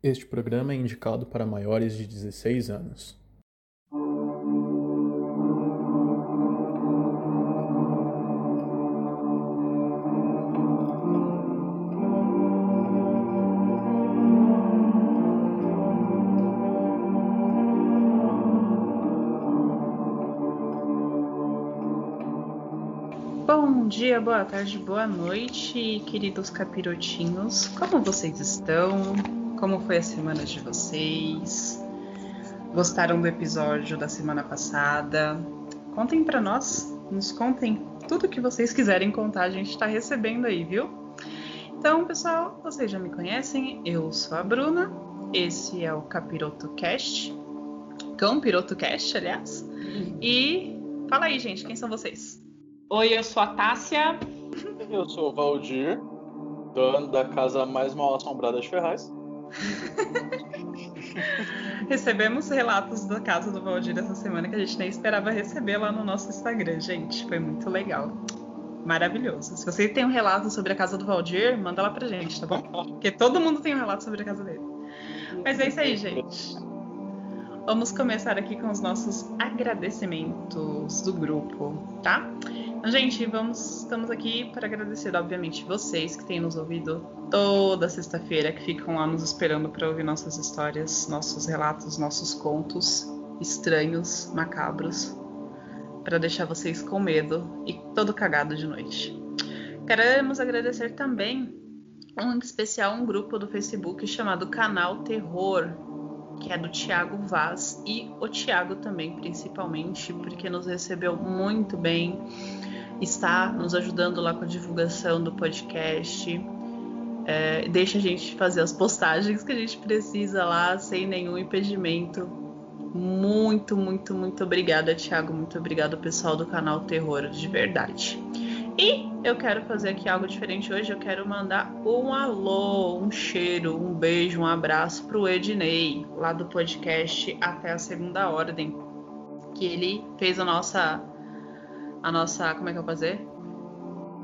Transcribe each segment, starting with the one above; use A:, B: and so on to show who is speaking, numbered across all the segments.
A: Este programa é indicado para maiores de 16 anos.
B: Bom dia, boa tarde, boa noite, queridos capirotinhos. Como vocês estão? Como foi a semana de vocês? Gostaram do episódio da semana passada? Contem para nós, nos contem tudo que vocês quiserem contar, a gente está recebendo aí, viu? Então, pessoal, vocês já me conhecem, eu sou a Bruna, esse é o Capiroto Cast, Cão Piroto Cast, aliás. E fala aí, gente, quem são vocês?
C: Oi, eu sou a Tássia.
D: Eu sou o Valdir, dono da casa mais mal assombrada de Ferraz.
B: Recebemos relatos da casa do Valdir essa semana que a gente nem esperava receber lá no nosso Instagram, gente. Foi muito legal. Maravilhoso. Se você tem um relato sobre a casa do Valdir, manda lá pra gente, tá bom? Porque todo mundo tem um relato sobre a casa dele. Mas é isso aí, gente. Vamos começar aqui com os nossos agradecimentos do grupo, tá? Gente, vamos, estamos aqui para agradecer, obviamente, vocês que têm nos ouvido toda sexta-feira, que ficam lá nos esperando para ouvir nossas histórias, nossos relatos, nossos contos estranhos, macabros, para deixar vocês com medo e todo cagado de noite. Queremos agradecer também, um especial, um grupo do Facebook chamado Canal Terror, que é do Tiago Vaz e o Tiago também, principalmente, porque nos recebeu muito bem, está nos ajudando lá com a divulgação do podcast. É, deixa a gente fazer as postagens que a gente precisa lá sem nenhum impedimento. Muito, muito, muito obrigada, Tiago. Muito obrigada, pessoal do canal Terror, de verdade. E eu quero fazer aqui algo diferente hoje. Eu quero mandar um alô, um cheiro, um beijo, um abraço pro Ednei, lá do podcast Até a Segunda Ordem, que ele fez a nossa. A nossa. Como é que eu vou fazer?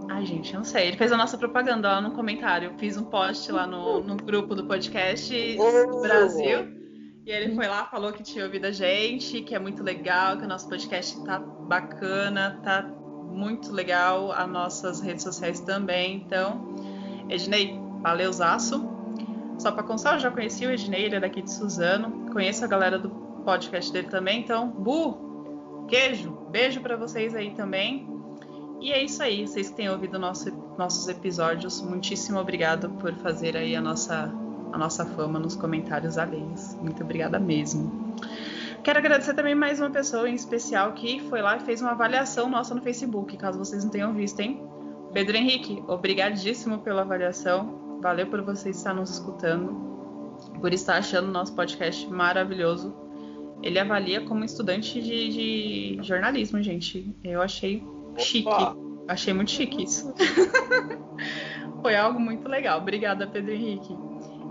B: Ai, gente, eu não sei. Ele fez a nossa propaganda lá no comentário. Eu fiz um post lá no, no grupo do podcast do Brasil. E ele foi lá, falou que tinha ouvido a gente, que é muito legal, que o nosso podcast tá bacana, tá muito legal, as nossas redes sociais também. Então, Ednei, valeuzaço. Só para constar, eu já conheci o Ednei, ele é daqui de Suzano. Conheço a galera do podcast dele também. Então, Bu, queijo, beijo para vocês aí também. E é isso aí, vocês que têm ouvido nosso, nossos episódios, muitíssimo obrigado por fazer aí a nossa, a nossa fama nos comentários alheios. Muito obrigada mesmo. Quero agradecer também mais uma pessoa em especial que foi lá e fez uma avaliação nossa no Facebook, caso vocês não tenham visto, hein? Pedro Henrique, obrigadíssimo pela avaliação. Valeu por você estar nos escutando, por estar achando nosso podcast maravilhoso. Ele avalia como estudante de, de jornalismo, gente. Eu achei chique. Achei muito chique isso. Foi algo muito legal. Obrigada, Pedro Henrique.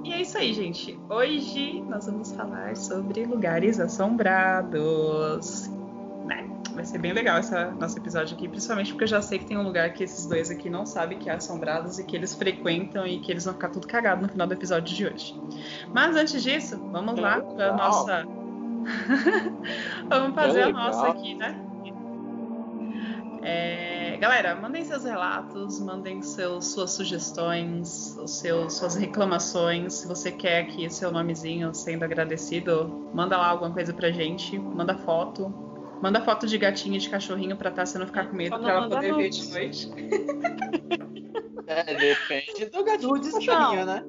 B: E é isso aí, gente. Hoje nós vamos falar sobre lugares assombrados. Né? Vai ser bem legal esse nosso episódio aqui, principalmente porque eu já sei que tem um lugar que esses dois aqui não sabem que é assombrados e que eles frequentam e que eles vão ficar tudo cagado no final do episódio de hoje. Mas antes disso, vamos lá para a nossa. vamos fazer a nossa aqui, né? É, galera, mandem seus relatos, mandem seus, suas sugestões, os seus, suas reclamações. Se você quer aqui seu nomezinho sendo agradecido, manda lá alguma coisa pra gente, manda foto. Manda foto de gatinho e de cachorrinho pra Tássia não ficar com medo, pra ela poder ver de noite.
D: É, depende do gatinho do cachorrinho, né?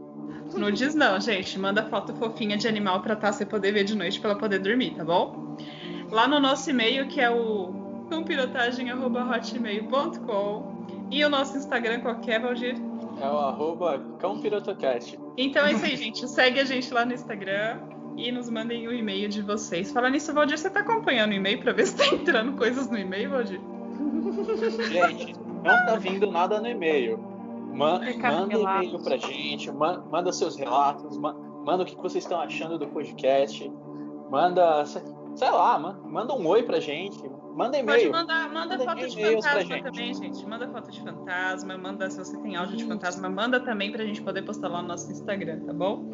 B: Nudes não, gente. Manda foto fofinha de animal pra Tássia poder ver de noite pra ela poder dormir, tá bom? Lá no nosso e-mail, que é o cãopirotagem.hotmail.com e o nosso Instagram qualquer, Valdir?
D: É o arroba cãopirotocast.
B: Então é isso aí, gente. Segue a gente lá no Instagram e nos mandem o e-mail de vocês. Falando nisso, Valdir, você tá acompanhando o e-mail pra ver se tá entrando coisas no e-mail, Valdir?
D: Gente, não tá vindo nada no e-mail. Ma manda e-mail pra gente, ma manda seus relatos, ma manda o que vocês estão achando do podcast, manda, sei lá, ma manda um oi pra gente, Manda e-mail.
B: Pode mandar, manda, manda foto de fantasma gente. também, gente. Manda foto de fantasma, manda se você tem áudio de fantasma, manda também pra gente poder postar lá no nosso Instagram, tá bom?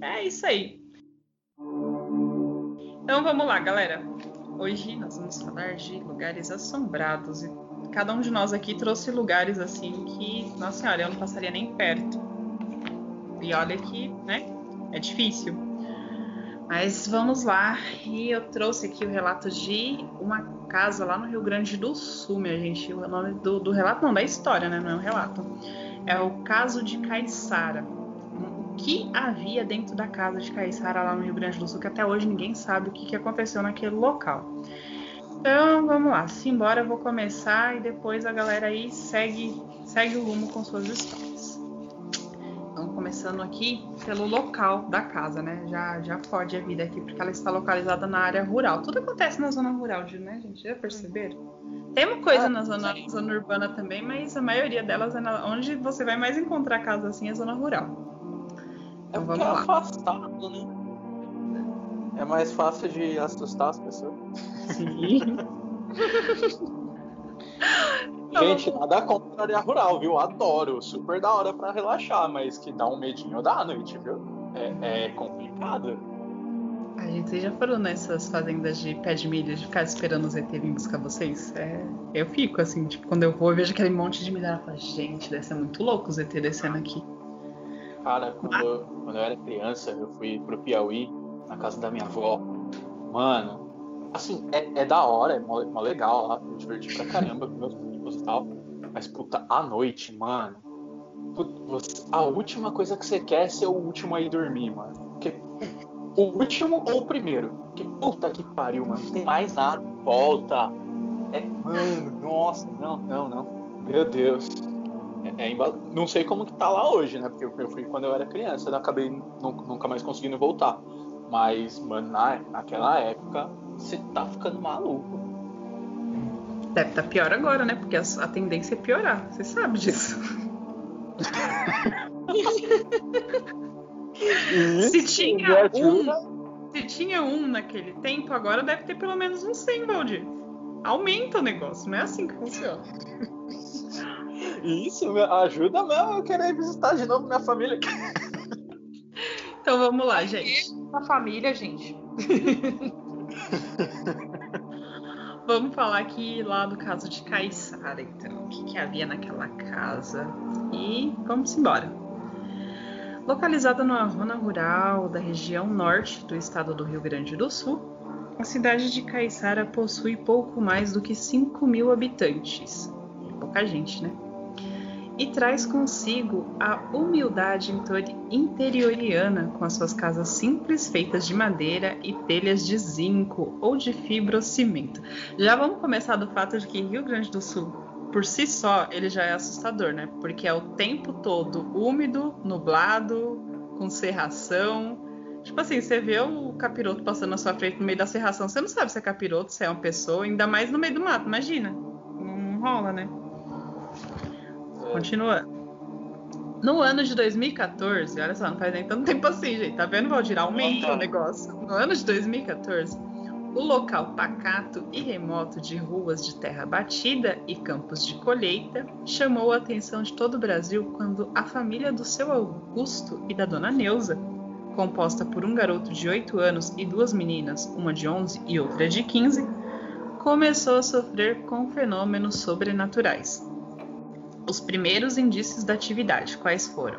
B: É isso aí. Então vamos lá, galera. Hoje nós vamos falar de lugares assombrados e cada um de nós aqui trouxe lugares assim que, nossa senhora, eu não passaria nem perto. E olha que, né, é difícil. Mas vamos lá, e eu trouxe aqui o relato de uma casa lá no Rio Grande do Sul, minha gente. O nome do, do relato, não, da história, né? Não é um relato. É o caso de Caiçara. O que havia dentro da casa de Caiçara lá no Rio Grande do Sul, que até hoje ninguém sabe o que, que aconteceu naquele local. Então vamos lá, simbora, eu vou começar e depois a galera aí segue, segue o rumo com suas histórias. Então, começando aqui pelo local da casa, né? Já, já pode a vida aqui, porque ela está localizada na área rural. Tudo acontece na zona rural, né, gente? Já perceberam? Tem uma coisa ah, na zona, zona, urbana também, mas a maioria delas é na, onde você vai mais encontrar casa assim é zona rural.
D: Então, é vamos é lá. afastado, né? É mais fácil de assustar as pessoas. Sim. Gente, nada contra a área rural, viu? Adoro. Super da hora pra relaxar, mas que dá um medinho da noite, viu? É, é complicado.
B: A gente, já foram nessas fazendas de pé de milho de ficar esperando os ET vir buscar vocês? É, eu fico assim, tipo, quando eu vou, eu vejo aquele monte de milho e falo, gente, deve ser muito louco os ET descendo aqui.
D: Cara, quando, ah. eu, quando eu era criança, eu fui pro Piauí na casa da minha avó. Mano, assim, é, é da hora, é mó, mó legal lá, me diverti pra caramba com meus tal. Mas, puta, à noite, mano. A última coisa que você quer é ser o último a ir dormir, mano. Porque o último ou o primeiro? Que puta que pariu, mano. Não tem mais nada. Volta. É, mano, nossa, não, não, não. Meu Deus. É, é, não sei como que tá lá hoje, né? Porque eu fui quando eu era criança, eu acabei nunca mais conseguindo voltar. Mas, mano, na, naquela época, você tá ficando maluco.
B: Deve estar tá pior agora, né? Porque a, a tendência é piorar. Você sabe disso. se tinha um, se tinha um naquele tempo, agora deve ter pelo menos um 100, Valdir. Aumenta o negócio, não é assim que funciona.
D: Isso, ajuda mesmo eu querer visitar de novo minha família.
B: Então vamos lá, gente.
C: A família, gente.
B: vamos falar aqui lá do caso de Caissara, então. O que, que havia naquela casa? E vamos embora. Localizada numa zona rural da região norte do estado do Rio Grande do Sul, a cidade de Caiçara possui pouco mais do que 5 mil habitantes. Pouca gente, né? E traz consigo a humildade interioriana com as suas casas simples feitas de madeira e telhas de zinco ou de fibrocimento. Já vamos começar do fato de que Rio Grande do Sul, por si só, ele já é assustador, né? Porque é o tempo todo úmido, nublado, com serração. Tipo assim, você vê o capiroto passando na sua frente no meio da serração, você não sabe se é capiroto, se é uma pessoa, ainda mais no meio do mato, imagina. Não rola, né? Continua. No ano de 2014, olha só, não faz nem tanto tempo assim, gente. Tá vendo, Valdir? Aumenta o negócio. No ano de 2014, o local pacato e remoto de ruas de terra batida e campos de colheita chamou a atenção de todo o Brasil quando a família do seu Augusto e da dona Neuza, composta por um garoto de 8 anos e duas meninas, uma de 11 e outra de 15, começou a sofrer com fenômenos sobrenaturais. Os primeiros indícios da atividade, quais foram?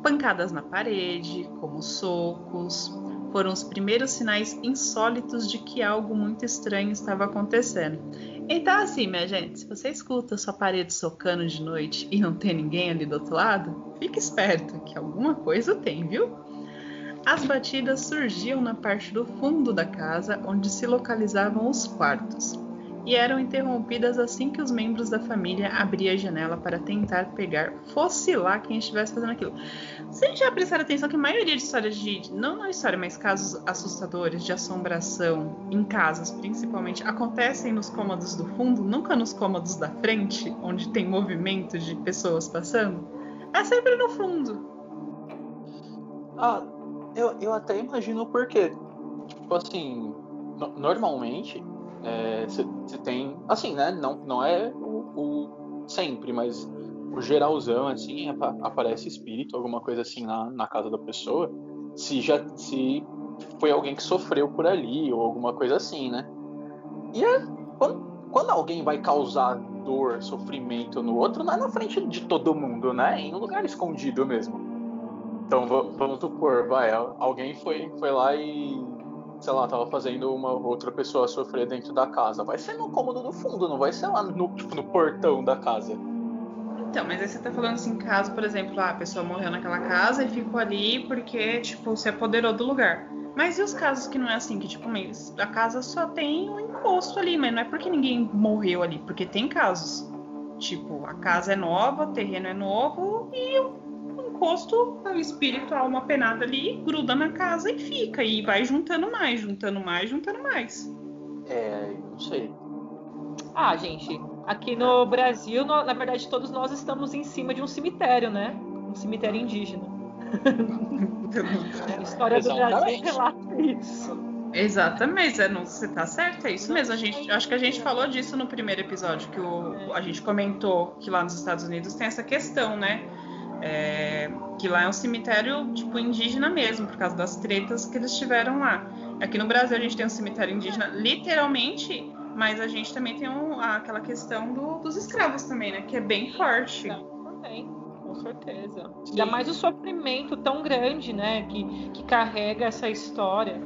B: Pancadas na parede, como socos, foram os primeiros sinais insólitos de que algo muito estranho estava acontecendo. Então, assim, minha gente, se você escuta sua parede socando de noite e não tem ninguém ali do outro lado, fique esperto que alguma coisa tem, viu? As batidas surgiam na parte do fundo da casa onde se localizavam os quartos e eram interrompidas assim que os membros da família abriam a janela para tentar pegar, fosse lá quem estivesse fazendo aquilo. Vocês já prestaram atenção que a maioria de histórias de. Não na história, mas casos assustadores de assombração em casas, principalmente, acontecem nos cômodos do fundo, nunca nos cômodos da frente, onde tem movimento de pessoas passando. É sempre no fundo.
D: Ah, eu, eu até imagino o porquê. Tipo assim, no, normalmente você é, tem, assim, né? Não, não é o, o sempre, mas o geralzão, assim, aparece espírito, alguma coisa assim na, na casa da pessoa, se já se foi alguém que sofreu por ali ou alguma coisa assim, né? E é, quando, quando alguém vai causar dor, sofrimento no outro, não é na frente de todo mundo, né? É em um lugar escondido mesmo. Então vamos supor, vai, alguém foi, foi lá e, sei lá, tava fazendo uma outra pessoa sofrer dentro da casa. Vai ser no cômodo do fundo, não vai ser lá no, tipo, no portão da casa.
B: Então, mas aí você tá falando assim, caso, por exemplo, ah, a pessoa morreu naquela casa e ficou ali porque, tipo, se apoderou do lugar. Mas e os casos que não é assim, que tipo, a casa só tem um encosto ali, mas não é porque ninguém morreu ali, porque tem casos. Tipo, a casa é nova, o terreno é novo e encosto, o espírito, a alma penada ali, gruda na casa e fica. E vai juntando mais, juntando mais, juntando mais.
D: É, não sei.
C: Ah, gente, aqui no Brasil, na verdade, todos nós estamos em cima de um cemitério, né? Um cemitério indígena. a história do Brasil relata isso.
B: Exatamente, é, não, você tá certo, é isso mesmo. A gente, acho que a gente falou disso no primeiro episódio, que o, a gente comentou que lá nos Estados Unidos tem essa questão, né? É, que lá é um cemitério tipo indígena mesmo, por causa das tretas que eles tiveram lá. Aqui no Brasil a gente tem um cemitério indígena, literalmente, mas a gente também tem um, aquela questão do, dos escravos também, né? Que é bem forte.
C: Também certeza. Sim. Ainda mais o sofrimento tão grande, né? Que, que carrega essa história.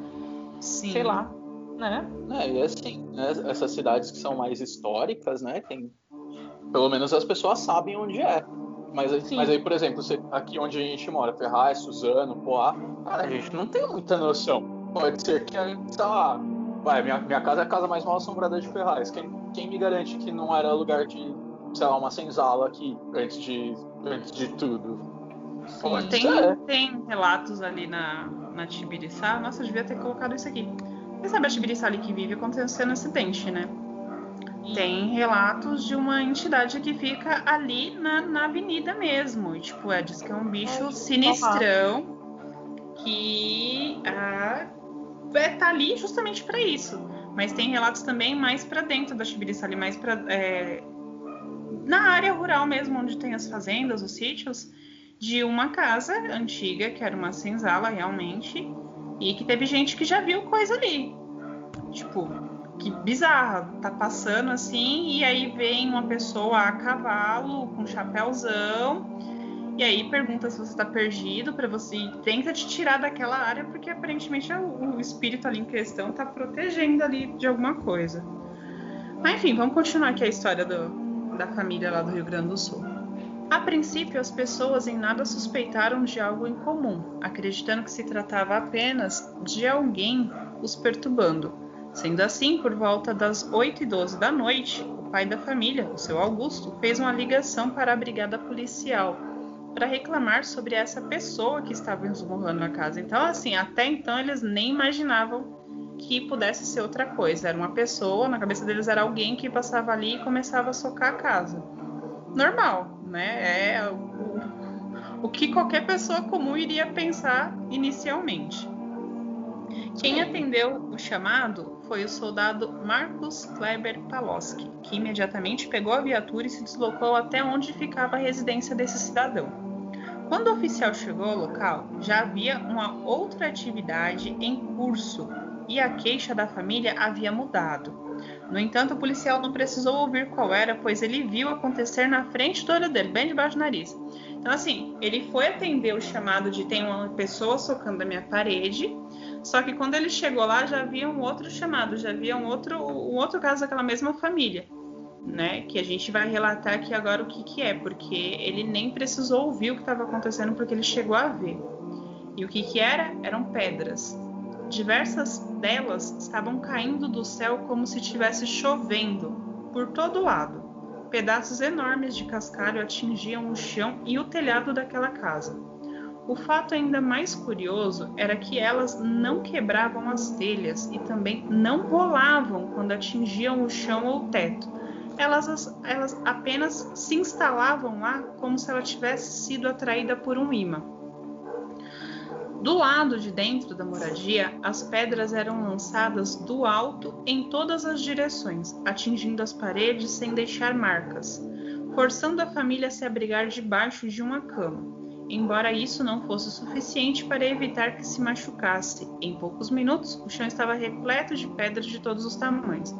C: Sim. Sei lá, né?
D: É, e assim, né, essas cidades que são mais históricas, né? Tem, pelo menos as pessoas sabem onde é. Mas, mas aí, por exemplo, aqui onde a gente mora, Ferraz, Suzano, Poá, cara, a gente não tem muita noção. Pode ser que, sei lá, vai, minha, minha casa é a casa mais mal assombrada de Ferraz. Quem, quem me garante que não era lugar de, sei lá, uma senzala aqui antes de antes de tudo.
B: Sim, tem, tem relatos ali na, na Tibiriçá. Nossa, eu devia ter colocado isso aqui. Você sabe a Tibiriçá ali que vive acontecendo acidente, né? Tem relatos de uma entidade que fica ali na, na avenida mesmo. E, tipo, é, diz que é um bicho sinistrão que ah, é, tá ali justamente para isso. Mas tem relatos também mais para dentro da Tibiriçá, ali mais para é, na área rural mesmo, onde tem as fazendas, os sítios, de uma casa antiga, que era uma senzala realmente, e que teve gente que já viu coisa ali. Tipo, que bizarra, tá passando assim, e aí vem uma pessoa a cavalo, com um chapéuzão, e aí pergunta se você tá perdido para você tenta te tirar daquela área, porque aparentemente o, o espírito ali em questão tá protegendo ali de alguma coisa. Mas enfim, vamos continuar aqui a história do, da família lá do Rio Grande do Sul. A princípio, as pessoas em nada suspeitaram de algo em comum, acreditando que se tratava apenas de alguém os perturbando. Sendo assim, por volta das 8 e 12 da noite, o pai da família, o seu Augusto, fez uma ligação para a brigada policial para reclamar sobre essa pessoa que estava esmurrando a casa. Então, assim, até então eles nem imaginavam que pudesse ser outra coisa. Era uma pessoa, na cabeça deles era alguém que passava ali e começava a socar a casa. Normal, né? É o, o que qualquer pessoa comum iria pensar inicialmente. Quem atendeu o chamado foi o soldado Marcos Kleber Paloski, que imediatamente pegou a viatura e se deslocou até onde ficava a residência desse cidadão. Quando o oficial chegou ao local, já havia uma outra atividade em curso e a queixa da família havia mudado. No entanto, o policial não precisou ouvir qual era, pois ele viu acontecer na frente do olho dele, bem debaixo do nariz. Então, assim, ele foi atender o chamado de tem uma pessoa socando a minha parede, só que quando ele chegou lá já havia um outro chamado, já havia um outro, um outro caso daquela mesma família, né? Que a gente vai relatar aqui agora o que, que é, porque ele nem precisou ouvir o que estava acontecendo, porque ele chegou a ver. E o que, que era? Eram pedras. Diversas delas estavam caindo do céu como se estivesse chovendo por todo lado. Pedaços enormes de cascalho atingiam o chão e o telhado daquela casa. O fato ainda mais curioso era que elas não quebravam as telhas e também não rolavam quando atingiam o chão ou o teto. Elas, elas apenas se instalavam lá como se ela tivesse sido atraída por um imã. Do lado de dentro da moradia, as pedras eram lançadas do alto em todas as direções, atingindo as paredes sem deixar marcas, forçando a família a se abrigar debaixo de uma cama. Embora isso não fosse suficiente para evitar que se machucasse, em poucos minutos o chão estava repleto de pedras de todos os tamanhos.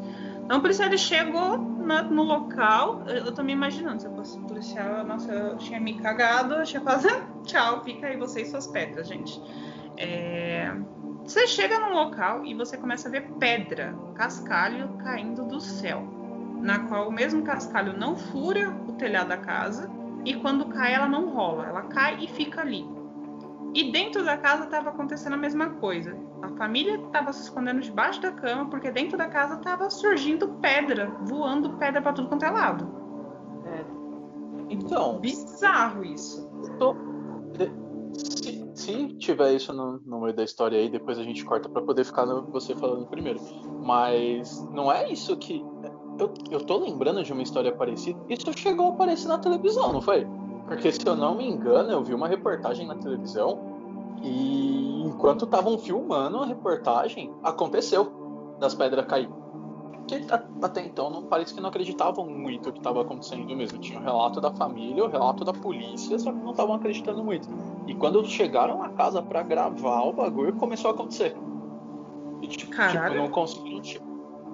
B: Então o policial chegou na, no local, eu, eu tô me imaginando, se eu fosse policial, nossa, eu tinha me cagado, eu tinha falado, tchau, fica aí você e suas pedras, gente. É... Você chega num local e você começa a ver pedra, cascalho caindo do céu, na qual o mesmo cascalho não fura o telhado da casa e quando cai ela não rola, ela cai e fica ali. E dentro da casa estava acontecendo a mesma coisa. A família estava se escondendo debaixo da cama porque dentro da casa estava surgindo pedra, voando pedra para tudo quanto é lado.
D: É. Então.
B: Bizarro isso.
D: Tô... Se, se, tiver isso no, no, meio da história aí, depois a gente corta para poder ficar no, você falando primeiro. Mas não é isso que. Eu, eu tô lembrando de uma história parecida. Isso chegou a aparecer na televisão, não foi? Porque se eu não me engano, eu vi uma reportagem na televisão e enquanto estavam filmando a reportagem, aconteceu das pedras cair. Que até então não parece que não acreditavam muito o que estava acontecendo mesmo. Tinha o relato da família, o relato da polícia, só que não estavam acreditando muito. E quando chegaram à casa para gravar o bagulho, começou a acontecer. E tipo, tipo não conseguiram, tipo,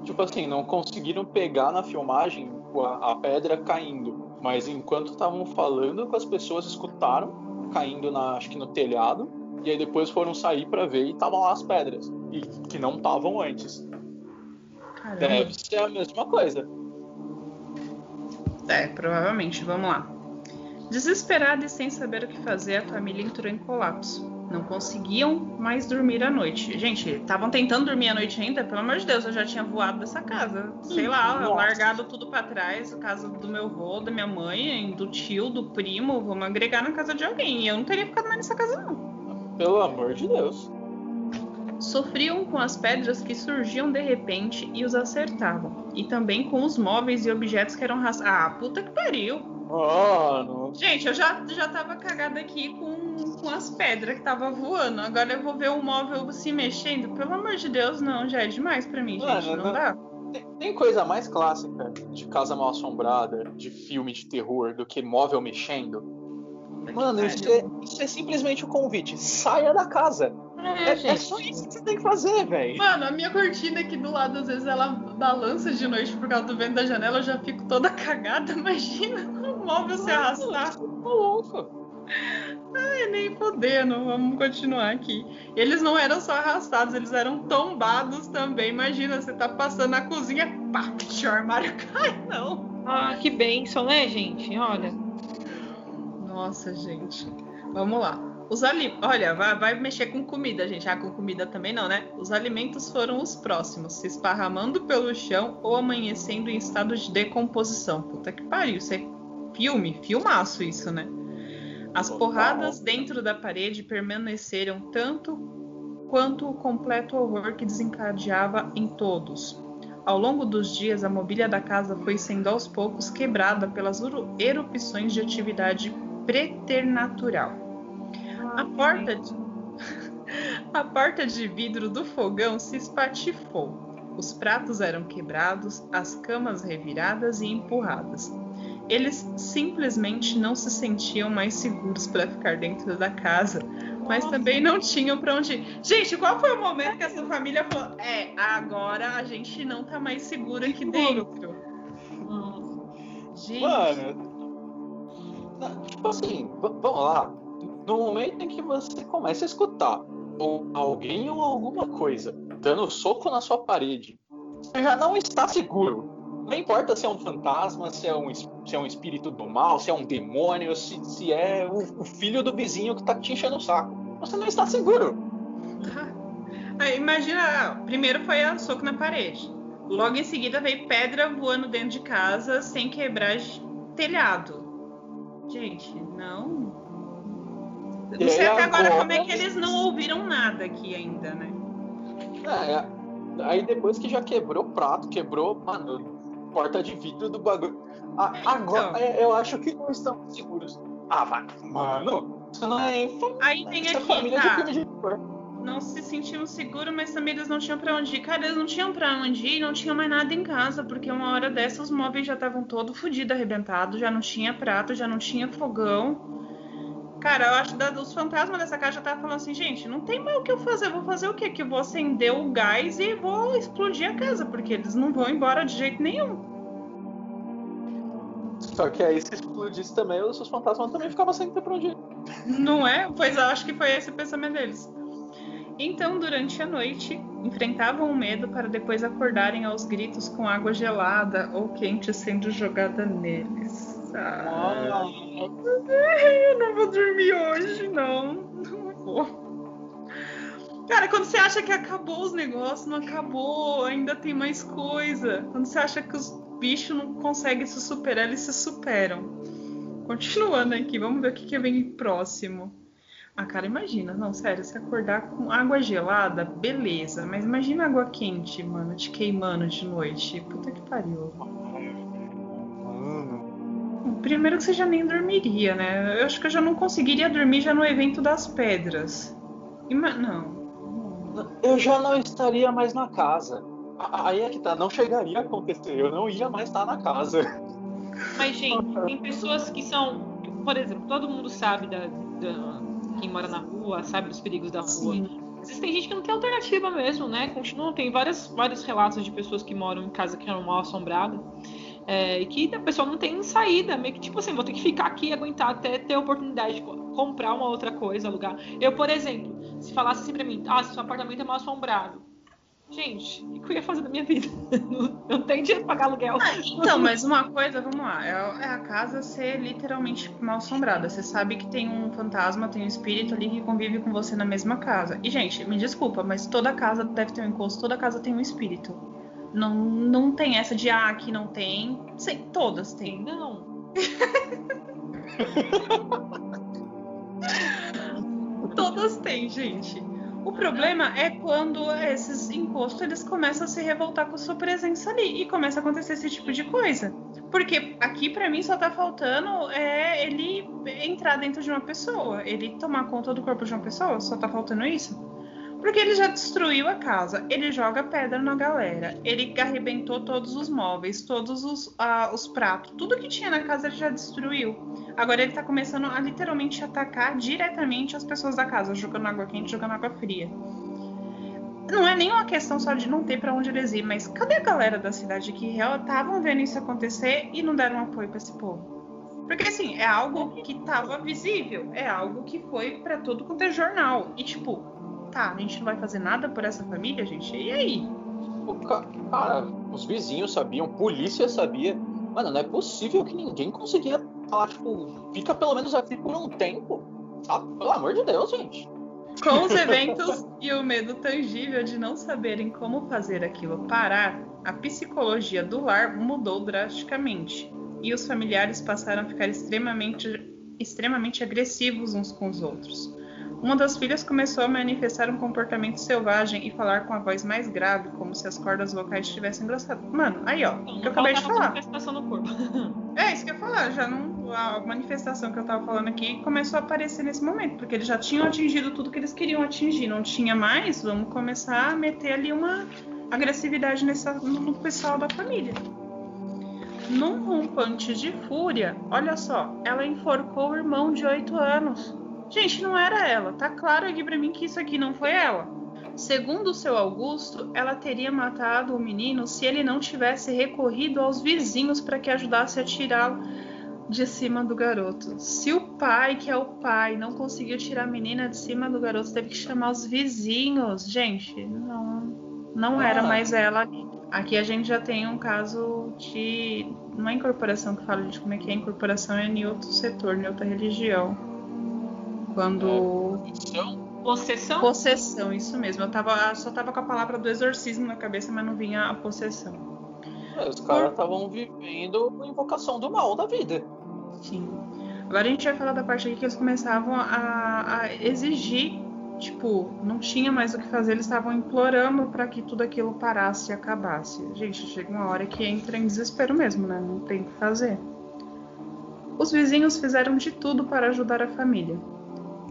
D: tipo, assim, não conseguiram pegar na filmagem a, a pedra caindo mas enquanto estavam falando com as pessoas, escutaram caindo na, acho que no telhado, e aí depois foram sair para ver e estavam lá as pedras, e que não estavam antes. Caramba. Deve ser a mesma coisa.
B: É, provavelmente. Vamos lá. Desesperada e sem saber o que fazer, a família entrou em colapso. Não conseguiam mais dormir à noite. Gente, estavam tentando dormir à noite ainda? Pelo amor de Deus, eu já tinha voado dessa casa. Sei lá, Nossa. largado tudo para trás, a casa do meu avô, da minha mãe, do tio, do primo. Vamos agregar na casa de alguém. E eu não teria ficado mais nessa casa, não.
D: Pelo amor de Deus.
B: Sofriam com as pedras que surgiam de repente e os acertavam. E também com os móveis e objetos que eram raçados. Ah, puta que pariu!
D: Mano.
B: Gente, eu já, já tava cagada aqui com, com as pedras que tava voando. Agora eu vou ver o móvel se mexendo. Pelo amor de Deus, não, já é demais pra mim, gente. Não, não dá.
D: Tem, coisa mais clássica de casa mal assombrada, de filme de terror, do que móvel mexendo? Mano, isso é, isso é, simplesmente o um convite. Saia da casa. É, é, é, só isso que você tem que fazer, velho.
B: Mano, a minha cortina aqui do lado, às vezes ela balança de noite por causa do vento da janela, eu já fico toda cagada. Imagina o móvel se arrastar. Tô
D: louco.
B: Ai, nem podendo, vamos continuar aqui. Eles não eram só arrastados, eles eram tombados também. Imagina, você tá passando na cozinha, pá, o armário cai, não.
C: Ah, que bênção, né, gente? Olha.
B: Nossa, gente. Vamos lá. Os ali... Olha, vai, vai, mexer com comida, gente. Ah, com comida também não, né? Os alimentos foram os próximos, se esparramando pelo chão ou amanhecendo em estado de decomposição. Puta que pariu, isso é filme, filmaço isso, né? As porradas dentro da parede permaneceram tanto quanto o completo horror que desencadeava em todos. Ao longo dos dias, a mobília da casa foi sendo aos poucos quebrada pelas erupções de atividade preternatural. A porta de... a porta de vidro do fogão se espatifou. Os pratos eram quebrados, as camas reviradas e empurradas. Eles simplesmente não se sentiam mais seguros para ficar dentro da casa, mas também não tinham para onde ir. Gente, qual foi o momento que essa família falou: É, agora a gente não tá mais seguro aqui dentro?
D: Hum. Gente. Mano, Tipo assim, vamos lá. No momento em que você começa a escutar ou alguém ou alguma coisa dando soco na sua parede, você já não está seguro. Não importa se é um fantasma, se é um, se é um espírito do mal, se é um demônio, se, se é o, o filho do vizinho que está te enchendo o saco. Você não está seguro.
B: Imagina, primeiro foi a soco na parede. Logo em seguida veio pedra voando dentro de casa sem quebrar telhado. Gente, não. Não sei até agora, agora como é que eles não ouviram nada aqui ainda, né?
D: É, é, aí depois que já quebrou o prato, quebrou, mano, porta de vidro do bagulho. A, então. agora é, eu acho que não estão seguros. Ah, vai, mano. Isso não é
B: Aí tem
D: Isso é
B: aqui,
D: de
B: tá?
D: de.
B: Não se sentiam seguros, mas também eles não tinham pra onde ir. Cara, eles não tinham pra onde ir, não tinha mais nada em casa, porque uma hora dessa os móveis já estavam todo fodido, arrebentado, já não tinha prato, já não tinha fogão. Cara, eu acho que os fantasmas dessa casa já estavam falando assim, gente, não tem mais o que eu fazer, eu vou fazer o quê? Que eu vou acender o gás e vou explodir a casa, porque eles não vão embora de jeito nenhum.
D: Só que aí se explodisse também, os seus fantasmas também ficavam sem ter pra onde ir.
B: Não é? Pois eu acho que foi esse o pensamento deles. Então, durante a noite, enfrentavam o medo para depois acordarem aos gritos com água gelada ou quente sendo jogada neles. Ah, eu não vou dormir hoje, não. Não vou. Cara, quando você acha que acabou os negócios, não acabou, ainda tem mais coisa. Quando você acha que os bichos não conseguem se superar, eles se superam. Continuando aqui, vamos ver o que, que vem próximo. Ah, cara, imagina, não, sério, se acordar com água gelada, beleza, mas imagina água quente, mano, te queimando de noite. Puta que pariu. Primeiro que você já nem dormiria, né? Eu acho que eu já não conseguiria dormir já no evento das pedras. Ima não.
D: Eu já não estaria mais na casa. Aí é que tá, não chegaria a acontecer. Eu não ia mais estar na casa.
C: Mas, gente, tem pessoas que são. Por exemplo, todo mundo sabe da, da- quem mora na rua, sabe dos perigos da rua.
B: Sim.
C: Às vezes tem gente que não tem alternativa mesmo, né? Continua, tem várias, vários relatos de pessoas que moram em casa que eram mal assombradas. É, e que a pessoa não tem saída, meio que tipo assim, vou ter que ficar aqui e aguentar até ter a oportunidade de co- comprar uma outra coisa, alugar. Eu, por exemplo, se falasse assim pra mim, ah, seu apartamento é mal assombrado. Gente, o que eu ia fazer da minha vida? Eu não tenho dinheiro pra pagar aluguel.
B: Ah, então, mas uma coisa, vamos lá, é, é a casa ser literalmente mal assombrada. Você sabe que tem um fantasma, tem um espírito ali que convive com você na mesma casa. E, gente, me desculpa, mas toda casa deve ter um encosto, toda casa tem um espírito. Não, não tem essa de, ah, aqui não tem. Sim, todas têm.
C: Não.
B: Todas têm, gente. O problema é quando esses encostos eles começam a se revoltar com sua presença ali e começa a acontecer esse tipo de coisa. Porque aqui pra mim só tá faltando é ele entrar dentro de uma pessoa, ele tomar conta do corpo de uma pessoa, só tá faltando isso. Porque ele já destruiu a casa, ele joga pedra na galera, ele arrebentou todos os móveis, todos os, ah, os pratos, tudo que tinha na casa ele já destruiu. Agora ele tá começando a literalmente atacar diretamente as pessoas da casa, jogando água quente, jogando água fria. Não é nem uma questão só de não ter pra onde eles ir, mas cadê a galera da cidade que real estavam vendo isso acontecer e não deram apoio pra esse povo? Porque assim, é algo que tava visível, é algo que foi pra todo quanto é jornal. E tipo, tá, a gente não vai fazer nada por essa família, gente? E aí?
D: O ca- Cara, os vizinhos sabiam, polícia sabia. Mano, não é possível que ninguém conseguia falar, tipo, fica pelo menos aqui por um tempo. Sabe? Pelo amor de Deus, gente.
B: Com os eventos e o medo tangível de não saberem como fazer aquilo parar, a psicologia do lar mudou drasticamente e os familiares passaram a ficar extremamente, extremamente agressivos uns com os outros. Uma das filhas começou a manifestar um comportamento selvagem e falar com a voz mais grave, como se as cordas vocais estivessem engrossadas. Mano, aí ó, o que eu acabei de falar.
C: manifestação no corpo.
B: É, isso que eu ia falar, já não. A manifestação que eu tava falando aqui começou a aparecer nesse momento, porque eles já tinham atingido tudo que eles queriam atingir. Não tinha mais, vamos começar a meter ali uma agressividade nessa, no no pessoal da família. Num rompante de fúria, olha só, ela enforcou o irmão de 8 anos. Gente, não era ela. Tá claro aqui pra mim que isso aqui não foi ela. Segundo o seu Augusto, ela teria matado o menino se ele não tivesse recorrido aos vizinhos para que ajudasse a tirá-lo de cima do garoto. Se o pai, que é o pai, não conseguiu tirar a menina de cima do garoto, teve que chamar os vizinhos. Gente, não, não era
D: Ah.
B: mais ela. Aqui a gente já tem um caso de. Não é incorporação que fala de como é que é incorporação, é em outro setor, em outra religião. Quando.
D: Então,
C: Possessão?
B: Possessão, isso mesmo. Eu tava, só tava com a palavra do exorcismo na cabeça, mas não vinha a possessão.
D: é, os caras estavam vivendo a invocação do mal da vida.
B: Sim. Agora a gente vai falar da parte aqui que eles começavam a, a exigir, tipo, não tinha mais o que fazer, eles estavam implorando para que tudo aquilo parasse e acabasse. Gente, chega uma hora que entra em desespero mesmo, né? Não tem o que fazer. Os vizinhos fizeram de tudo para ajudar a família.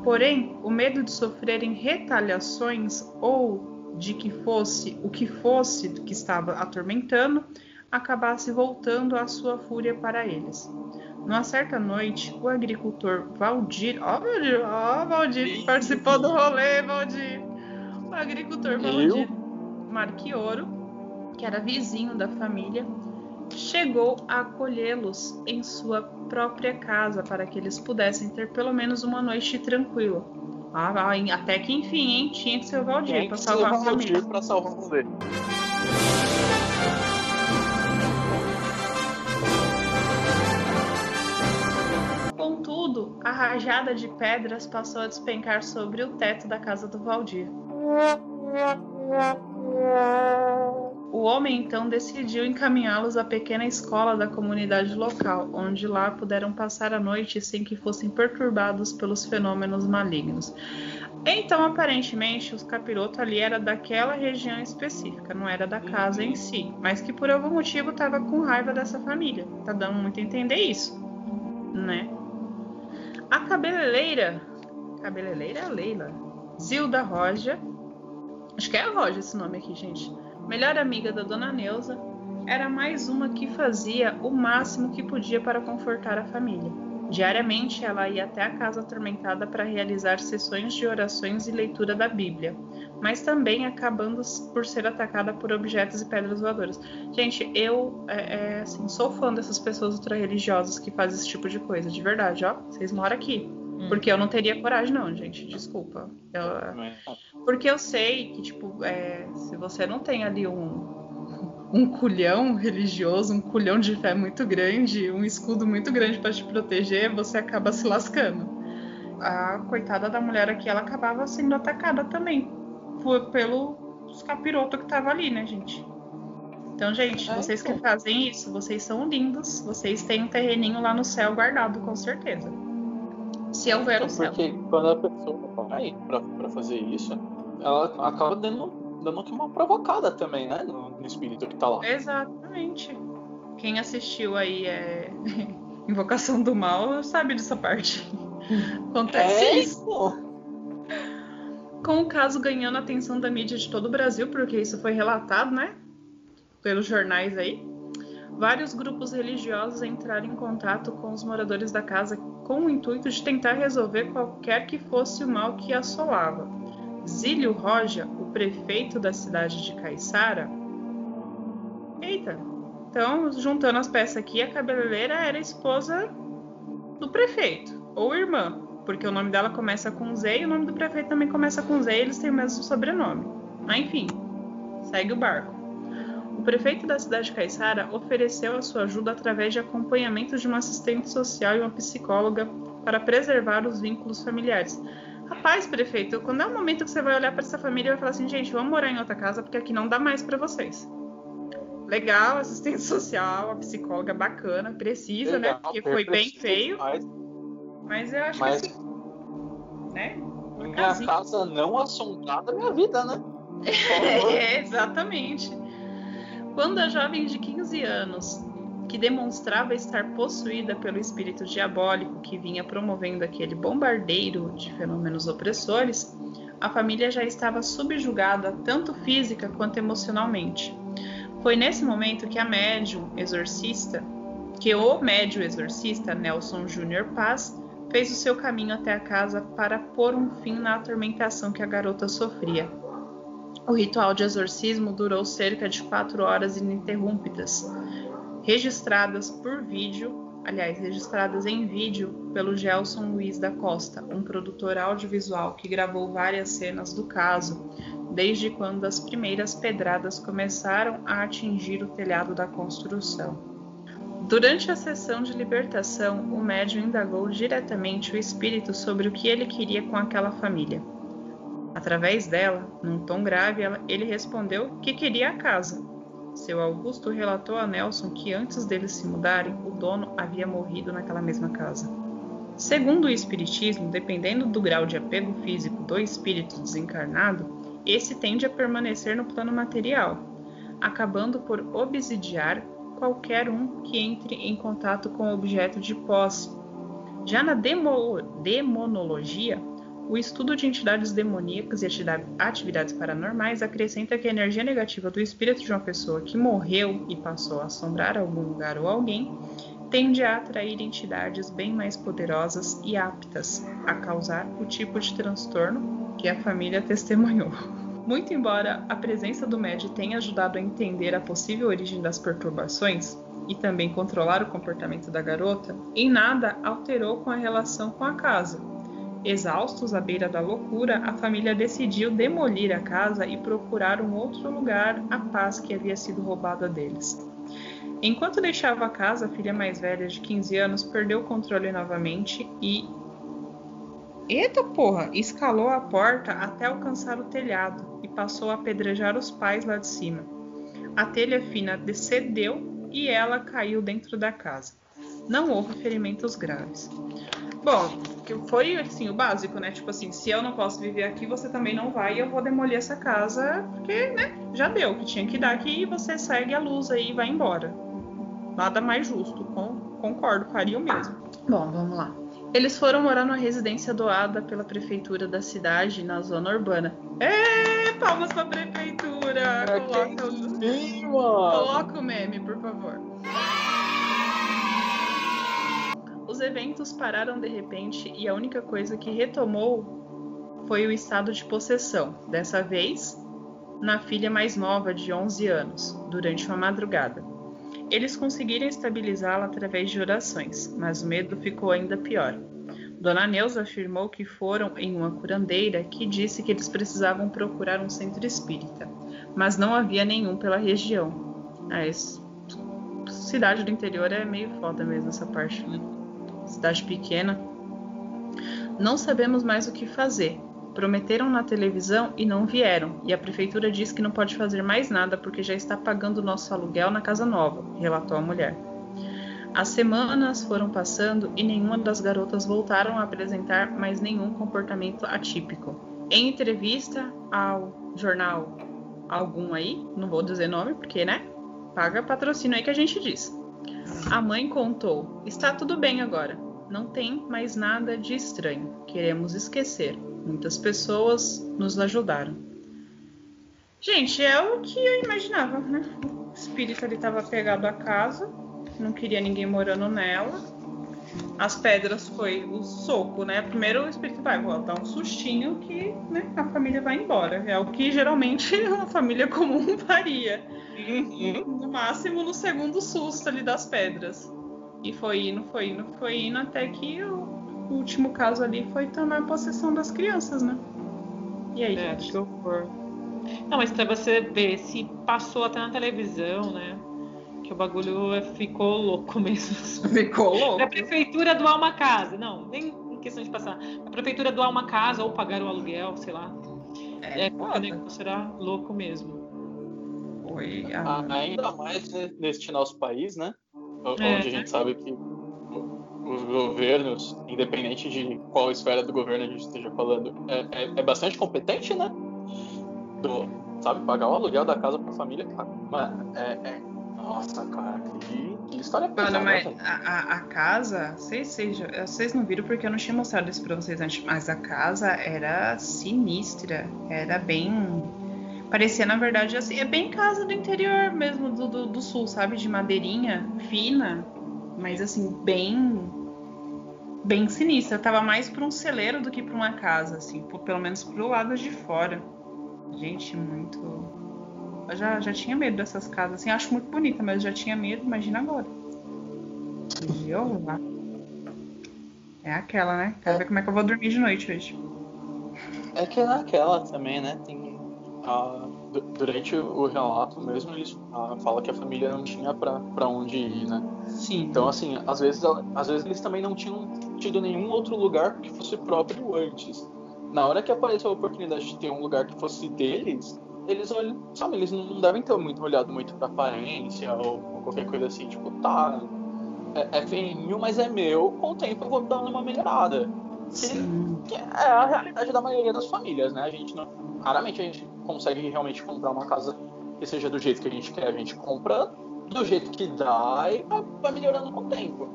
B: Porém, o medo de sofrerem retaliações ou de que fosse o que fosse que estava atormentando acabasse voltando a sua fúria para eles. Numa certa noite, o agricultor Valdir, ó, Valdir, ó, Valdir, participou do rolê, Valdir. O agricultor Valdir Marquioro, que era vizinho da família, chegou a acolhê-los em sua própria casa para que eles pudessem ter pelo menos uma noite tranquila. Ah, até que enfim, hein? Tinha que ser o Valdir para salvar a família.
D: Para salvar o rolê.
B: Contudo, a rajada de pedras passou a despencar sobre o teto da casa do Valdir. O homem então decidiu encaminhá-los à pequena escola da comunidade local, onde lá puderam passar a noite sem que fossem perturbados pelos fenômenos malignos. Então, aparentemente, os capiroto ali era daquela região específica, não era da casa em si, mas que por algum motivo estava com raiva dessa família. Tá dando muito a entender isso, né? A cabeleireira, cabeleireira é a Leila, Zilda Roja, acho que é a Roja esse nome aqui, gente melhor amiga da dona Neuza, era mais uma que fazia o máximo que podia para confortar a família. Diariamente ela ia até a casa atormentada para realizar sessões de orações e leitura da Bíblia, mas também acabando por ser atacada por objetos e pedras voadoras. Gente, eu é, é, assim, sou fã dessas pessoas ultra-religiosas que fazem esse tipo de coisa, de verdade, ó. Vocês moram aqui. Hum. Porque eu não teria coragem, não, gente. Desculpa. Eu, porque eu sei que, tipo, é, se você não tem ali um, um culhão religioso, um culhão de fé muito grande, um escudo muito grande para te proteger, você acaba se lascando. A coitada da mulher aqui, ela acabava sendo atacada também por, pelos capiroto que tava ali, né, gente? Então, gente, é, vocês que fazem isso, vocês são lindos, vocês têm um terreninho lá no céu guardado, com certeza. Se houver o céu.
D: Porque quando a pessoa vai pra, pra fazer isso, ela acaba dando, dando uma provocada também, né? No, no espírito que tá lá.
B: Exatamente. Quem assistiu aí é Invocação do Mal sabe dessa parte. Acontece é isso. Com o caso ganhando a atenção da mídia de todo o Brasil, porque isso foi relatado, né? Pelos jornais aí. Vários grupos religiosos entraram em contato com os moradores da casa com o intuito de tentar resolver qualquer que fosse o mal que assolava. Zílio Roja, o prefeito da cidade de Caiçara. Eita! Então, juntando as peças aqui, a cabeleireira era esposa do prefeito, ou irmã, porque o nome dela começa com Z e o nome do prefeito também começa com Z e eles têm o mesmo sobrenome. Mas enfim, segue o barco. O prefeito da cidade de Caiçara ofereceu a sua ajuda através de acompanhamento de uma assistente social e uma psicóloga para preservar os vínculos familiares. Rapaz, prefeito, quando é o momento que você vai olhar para essa família e vai falar assim, gente, vamos morar em outra casa porque aqui não dá mais para vocês. Legal, assistente social, a psicóloga bacana, precisa, né? Legal, né? Porque foi bem feio. Mas eu acho mas... que assim, né?
D: Minha casa não assombrada minha vida, né?
B: é, exatamente. Quando a jovem de 15 anos que demonstrava estar possuída pelo espírito diabólico que vinha promovendo aquele bombardeiro de fenômenos opressores, a família já estava subjugada tanto física quanto emocionalmente. Foi nesse momento que a médium exorcista, que o médium exorcista Nelson Júnior Paz, fez o seu caminho até a casa para pôr um fim na atormentação que a garota sofria. O ritual de exorcismo durou cerca de quatro horas ininterrompidas, registradas por vídeo, aliás, registradas em vídeo pelo Gelson Luiz da Costa, um produtor audiovisual que gravou várias cenas do caso, desde quando as primeiras pedradas começaram a atingir o telhado da construção. Durante a sessão de libertação, o médium indagou diretamente o espírito sobre o que ele queria com aquela família. Através dela, num tom grave, ele respondeu que queria a casa, seu Augusto relatou a Nelson que antes deles se mudarem, o dono havia morrido naquela mesma casa. Segundo o Espiritismo, dependendo do grau de apego físico do espírito desencarnado, esse tende a permanecer no plano material, acabando por obsidiar qualquer um que entre em contato com o objeto de posse. Já na demo, demonologia, O estudo de entidades demoníacas e atividades paranormais acrescenta que a energia negativa do espírito de uma pessoa que morreu e passou a assombrar algum lugar ou alguém tende a atrair entidades bem mais poderosas e aptas a causar o tipo de transtorno que a família testemunhou. Muito embora a presença do médium tenha ajudado a entender a possível origem das perturbações e também controlar o comportamento da garota, em nada alterou com a relação com a casa. Exaustos à beira da loucura, a família decidiu demolir a casa e procurar um outro lugar a paz que havia sido roubada deles. Enquanto deixava a casa, a filha mais velha de 15 anos perdeu o controle novamente e Eita porra! Escalou a porta até alcançar o telhado e passou a apedrejar os pais lá de cima. A telha fina descedeu e ela caiu dentro da casa. Não houve ferimentos graves. Bom, foi assim o básico, né? Tipo assim, se eu não posso viver aqui, você também não vai e eu vou demolir essa casa, porque, né? Já deu o que tinha que dar aqui e você segue a luz aí e vai embora. Nada mais justo. Com, concordo, faria o mesmo. Bom, vamos lá. Eles foram morar numa residência doada pela prefeitura da cidade, na zona urbana. É, palmas pra prefeitura! Coloca,
D: sim,
B: Coloca o meme, por favor. Os eventos pararam de repente e a única coisa que retomou foi o estado de possessão, dessa vez na filha mais nova de 11 anos, durante uma madrugada. Eles conseguiram estabilizá-la através de orações, mas o medo ficou ainda pior. Dona Neuza afirmou que foram em uma curandeira que disse que eles precisavam procurar um centro espírita, mas não havia nenhum pela região. Ah, esse... cidade do interior é meio foda mesmo essa parte, né? Cidade pequena. Não sabemos mais o que fazer, Prometeram na televisão e não vieram, e a prefeitura diz que não pode fazer mais nada porque já está pagando nosso aluguel na casa nova, relatou a mulher. As semanas foram passando e nenhuma das garotas voltaram a apresentar mais nenhum comportamento atípico. Em entrevista ao jornal algum aí, não vou dizer nome porque, né? Paga patrocínio aí que a gente diz. A mãe contou: Está tudo bem agora. Não tem mais nada de estranho. Queremos esquecer. Muitas pessoas nos ajudaram. Gente, é o que eu imaginava, né? O espírito ali estava pegado à casa, não queria ninguém morando nela. As pedras foi o soco, né? Primeiro o espírito vai, vou dar um sustinho que né, a família vai embora. É o que geralmente uma família comum faria. Uhum. No máximo no segundo susto ali das pedras. E foi indo, foi indo, foi indo até que o último caso ali foi tomar possessão das crianças, né? E aí,
C: é,
B: gente?
C: Que horror. Não, mas pra você ver, se passou até na televisão, né? Que o bagulho ficou louco mesmo.
B: Ficou louco.
C: A prefeitura doar uma casa. Não, nem em questão de passar. A prefeitura doar uma casa ou pagar o aluguel, sei lá. É, é o negócio era louco mesmo.
B: Oi,
D: ah, ainda mais neste nosso país, né? Onde é. a gente sabe que os governos, independente de qual esfera do governo a gente esteja falando, é, é, é bastante competente, né? Do, sabe, pagar o aluguel da casa pra família, cara. Mano, é, é nossa, cara, que, que história
B: pesada. Mano, mas a, a, casa, vocês, vocês, vocês não viram porque eu não tinha mostrado isso pra vocês antes, mas a casa era sinistra, era bem. Parecia, na verdade, assim, é bem casa do interior mesmo, do, do, do sul, sabe? De madeirinha fina, mas assim, bem bem sinistra. Tava mais para um celeiro do que para uma casa, assim, por, pelo menos pro lado de fora. Gente, muito. Eu já, já tinha medo dessas casas, assim, acho muito bonita, mas já tinha medo, imagina agora. Lá. É aquela, né? Quero é. ver como é que eu vou dormir de noite hoje.
D: É que é aquela também, né? Tem a, durante o relato mesmo, eles ah, fala que a família não tinha para onde ir, né?
B: Sim.
D: Então, assim, às vezes, às vezes eles também não tinham tido nenhum outro lugar que fosse próprio antes. Na hora que apareceu a oportunidade de ter um lugar que fosse deles, eles olham, sabe, eles não devem ter muito olhado muito pra aparência ou, ou qualquer coisa assim, tipo, tá, é, é feinho, mas é meu, com o tempo eu vou dando uma melhorada.
B: Sim.
D: Que, é a realidade da maioria das famílias, né? A gente não, raramente a gente consegue realmente comprar uma casa que seja do jeito que a gente quer. A gente compra do jeito que dá e vai melhorando com o tempo.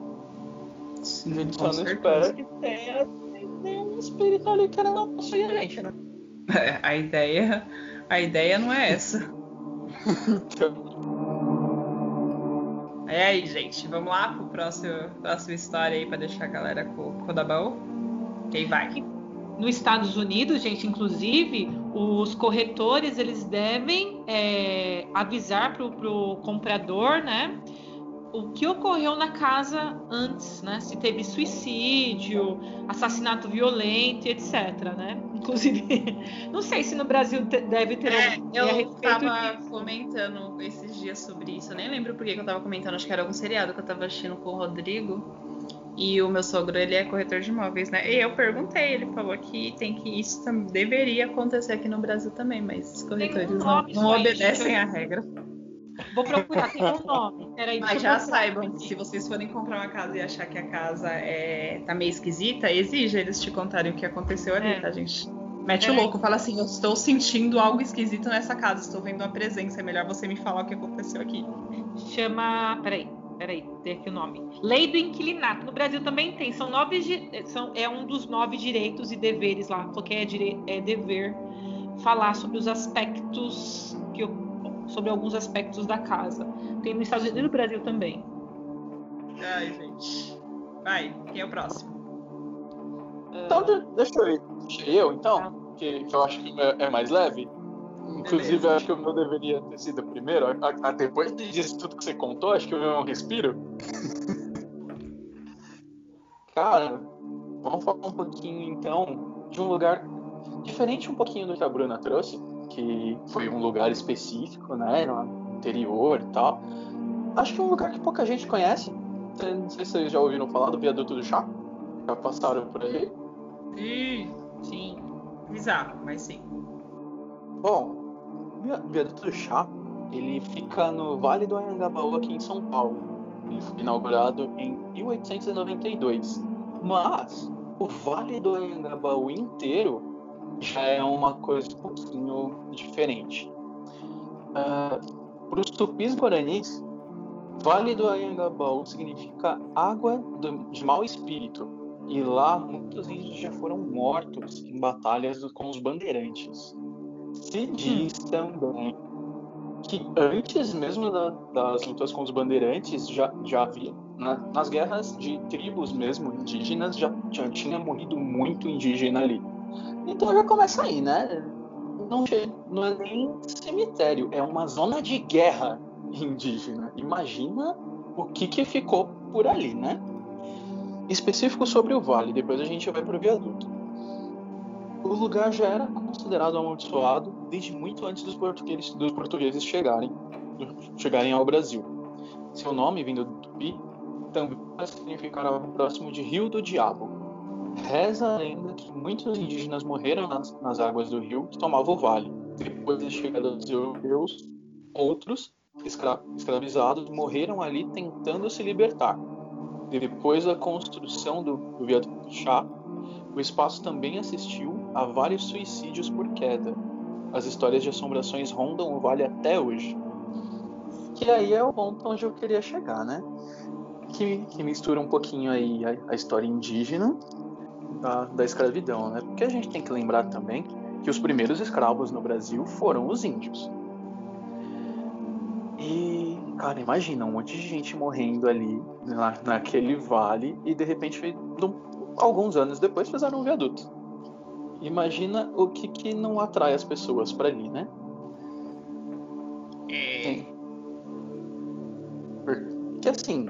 B: Sim,
D: a gente só não espera que tenha nenhum espírito ali querendo não possuir a gente, né?
B: É, a ideia, a ideia não é essa. É aí, gente, vamos lá pro próximo, próxima história aí pra deixar a galera com, com o da baú? Quem vai?
C: Nos Estados Unidos, gente, inclusive, os corretores eles devem é, avisar pro, pro comprador, né? o que ocorreu na casa antes, né? Se teve suicídio, assassinato violento, etc, né? Inclusive, não sei se no Brasil deve ter.
B: É, eu estava comentando esses dias sobre isso. Eu nem lembro por que eu estava comentando. Acho que era algum seriado que eu estava assistindo com o Rodrigo. E o meu sogro, ele é corretor de imóveis, né? E eu perguntei, ele falou que tem que isso deveria acontecer aqui no Brasil também, mas os corretores um não, não obedecem à regra.
C: Vou procurar, tem um nome.
B: Peraí, Mas já saibam que se vocês forem comprar uma casa e achar que a casa é, tá meio esquisita, exija eles te contarem o que aconteceu ali, é. tá, gente? Mete o louco, fala assim: Eu estou sentindo algo esquisito nessa casa, estou vendo uma presença. É melhor você me falar o que aconteceu aqui.
C: Chama. Peraí, peraí, tem aqui o nome. Lei do inquilinato. No Brasil também tem. São nove. São, é um dos nove direitos e deveres lá. Porque é, dire, é dever falar sobre os aspectos que sobre alguns aspectos da casa. Tem nos Estados Unidos e no Brasil também.
B: Ai, gente. Vai, quem é o próximo?
D: Então, deixa eu ir. Deixa eu, então, tá. que, que, eu acho que é mais leve. Inclusive, Beleza. acho que o meu deveria ter sido primeiro. A, a, depois disso tudo que você contou, acho que o meu é um respiro. Cara, vamos falar um pouquinho, então, de um lugar diferente um pouquinho do que a Bruna trouxe que foi um lugar específico, né, no interior e tal. Acho que é um lugar que pouca gente conhece. Não sei se vocês já ouviram falar do Viaduto do Chá. Já passaram por aí?
B: Sim, sim. Bizarro, mas sim.
D: Bom, Viaduto do Chá, ele fica no Vale do Anhangabaú, aqui em São Paulo. Ele foi inaugurado em 1892. Mas o Vale do Anhangabaú inteiro já é uma coisa um pouquinho diferente. Uh, Para os tupis guaranis, Vale do Anhangabaú significa água do, de mau espírito. E lá muitos índios já foram mortos em batalhas com os bandeirantes. Se diz também que antes mesmo da, das lutas com os bandeirantes já, já havia na, nas guerras de tribos mesmo indígenas já, já tinha morrido muito indígena ali. Então já começa aí, né? Não, não é nem cemitério, é uma zona de guerra indígena. Imagina o que, que ficou por ali, né? Específico sobre o vale, depois a gente vai para o viaduto. O lugar já era considerado amaldiçoado desde muito antes dos portugueses, dos portugueses chegarem, chegarem ao Brasil. Seu nome, vindo do tupi, também significar algo próximo de Rio do Diabo, Reza a lenda que muitos indígenas morreram nas, nas águas do rio que tomava o vale. Depois da chegada dos europeus, outros, escra escravizados, morreram ali tentando se libertar. Depois da construção do, do viaduto chá, o espaço também assistiu a vários suicídios por queda. As histórias de assombrações rondam o vale até hoje. Que aí é o ponto onde eu queria chegar, né? Que, que mistura um pouquinho aí a, a história indígena da, da escravidão, né? Porque a gente tem que lembrar também que os primeiros escravos no Brasil foram os índios. E, cara, imagina um monte de gente morrendo ali na, naquele vale e de repente, alguns anos depois, fizeram um viaduto. Imagina o que, que não atrai as pessoas para ali, né? É. Porque assim,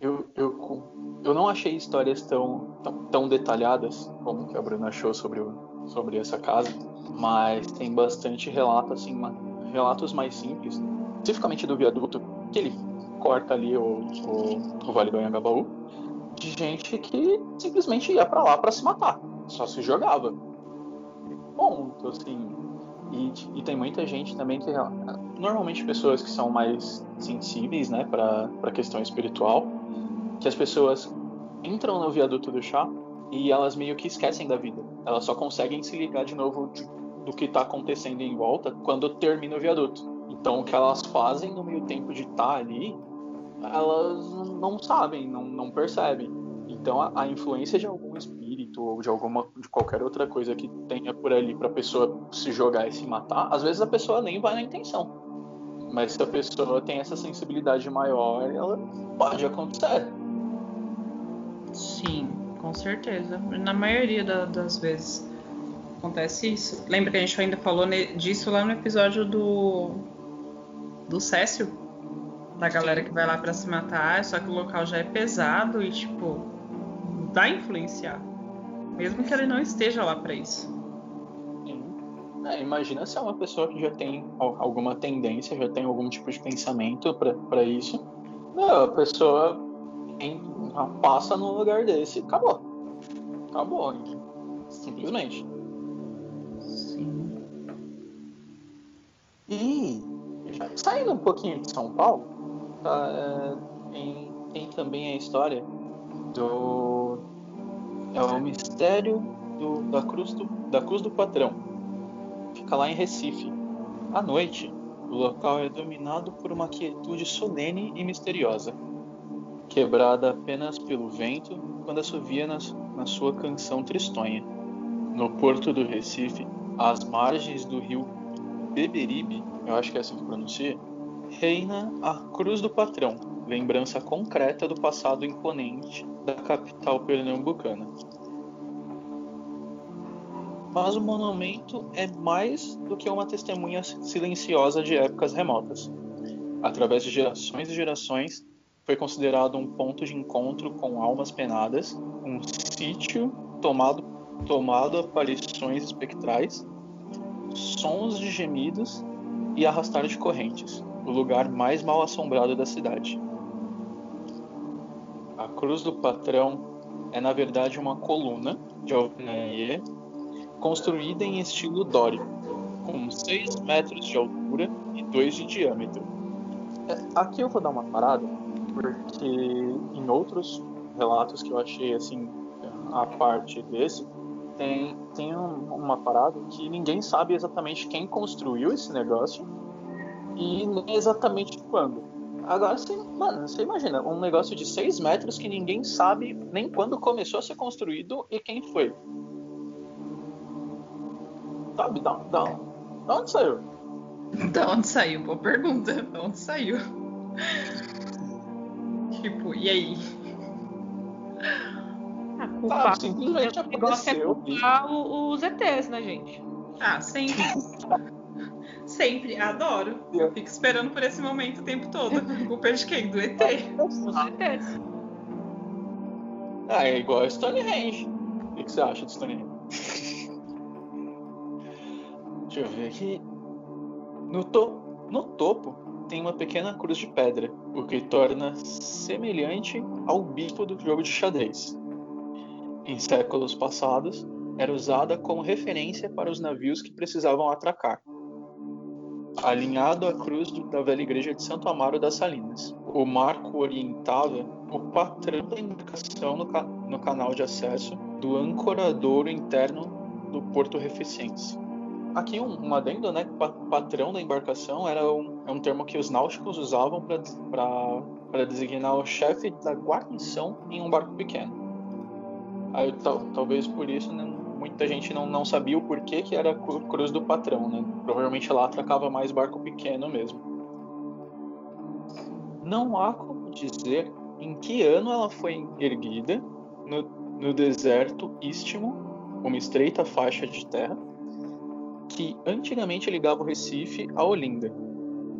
D: eu, eu, eu não achei histórias tão, tão, tão detalhadas como que a Bruna achou sobre, o, sobre essa casa, mas tem bastante relato, assim, uma, relatos mais simples, especificamente do viaduto, que ele corta ali o, o, o Vale do Anhangabaú, de gente que simplesmente ia para lá para se matar, só se jogava. Ponto, assim. E, e, tem muita gente também que normalmente pessoas que são mais sensíveis, né, para a questão espiritual, que as pessoas entram no viaduto do chá e elas meio que esquecem da vida. Elas só conseguem se ligar de novo de, do que está acontecendo em volta quando termina o viaduto. Então, o que elas fazem no meio tempo de estar tá ali, elas não sabem, não, não percebem. Então, a, a, influência de algum espírito ou de alguma de qualquer outra coisa que tenha por ali para a pessoa se jogar e se matar, às vezes a pessoa nem vai na intenção. Mas se a pessoa tem essa sensibilidade maior, ela pode acontecer.
B: Sim, com certeza. Na maioria da, das vezes acontece isso. Lembra que a gente ainda falou disso lá no episódio do do Cécio? Da galera que vai lá para se matar, só que o local já é pesado e tipo vai influenciar. Mesmo que ele não esteja lá para isso.
D: É, imagina se é uma pessoa que já tem alguma tendência, já tem algum tipo de pensamento para isso. Não, a pessoa passa num lugar desse acabou. Acabou. Simplesmente.
B: Sim.
D: E saindo um pouquinho de São Paulo, tá, é, tem, tem também a história do. É o mistério do, da, cruz do, da Cruz do Patrão fica lá em Recife. À noite, o local é dominado por uma quietude solene e misteriosa, quebrada apenas pelo vento quando assovia na, sua canção tristonha. No porto do Recife, às margens do rio Beberibe, eu acho que é assim que pronuncia, reina a Cruz do Patrão, lembrança concreta do passado imponente da capital pernambucana mas o monumento é mais do que uma testemunha silenciosa de épocas remotas. Através de gerações e gerações, foi considerado um ponto de encontro com almas penadas, um sítio tomado, tomado aparições espectrais, sons de gemidos e arrastar de correntes, o lugar mais mal assombrado da cidade. Cruz do Patrão é, na verdade, uma coluna de alvenaria construída em estilo dórico, com 6 metros de altura e 2 de diâmetro. É, aqui eu vou dar uma parada, porque em outros relatos que eu achei assim, a parte desse, tem, tem um, uma parada que ninguém sabe exatamente quem construiu esse negócio e nem exatamente quando. Agora, você, mano, você imagina, um negócio de 6 metros que ninguém sabe nem quando começou a ser construído e quem foi. Sabe? Da, da, da onde saiu?
B: Da onde saiu? Boa pergunta. Da onde saiu? tipo, e aí?
C: A culpa, Sabe, simplesmente o negócio é culpar os ETs, né, gente?
B: Ah, sempre. sempre, adoro. Eu fico esperando por esse momento o tempo todo. Culpa de quem? Do ET.
C: Os ETs.
D: Ah, é igual a Stonehenge. O que você acha de Stonehenge? Deixa eu ver aqui. No, to no topo tem uma pequena cruz de pedra, o que torna semelhante ao bispo do jogo de xadrez. Em séculos passados, era usada como referência para os navios que precisavam atracar. Alinhado à cruz da velha igreja de Santo Amaro das Salinas, o marco orientava o patrão da embarcação no, ca no canal de acesso do ancoradouro interno do Porto Reficense. Aqui um, um adendo, né? Patrão da embarcação era um, é um termo que os náuticos usavam para designar o chefe da guarnição em um barco pequeno. Aí, tal, talvez por isso, né, muita gente não, não sabia o porquê que era cruz do patrão, né? Provavelmente lá atracava mais barco pequeno mesmo. Não há como dizer em que ano ela foi erguida no, no deserto istmo, uma estreita faixa de terra, que antigamente ligava o Recife a Olinda.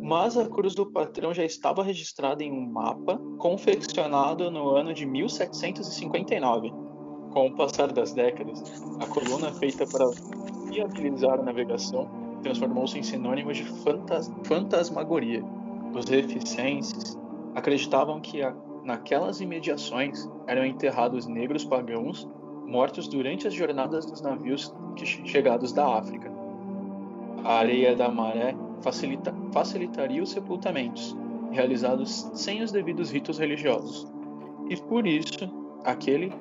D: Mas a Cruz do Patrão já estava registrada em um mapa confeccionado no ano de 1759. Com o passar das décadas, a coluna feita para viabilizar a navegação transformou-se em sinônimo de fantas fantasmagoria. Os reficenses acreditavam que a, naquelas imediações eram enterrados negros pagãos mortos durante as jornadas dos navios chegados da África a areia da maré facilita, facilitaria os sepultamentos, realizados sem os devidos ritos religiosos. E por isso, aquele,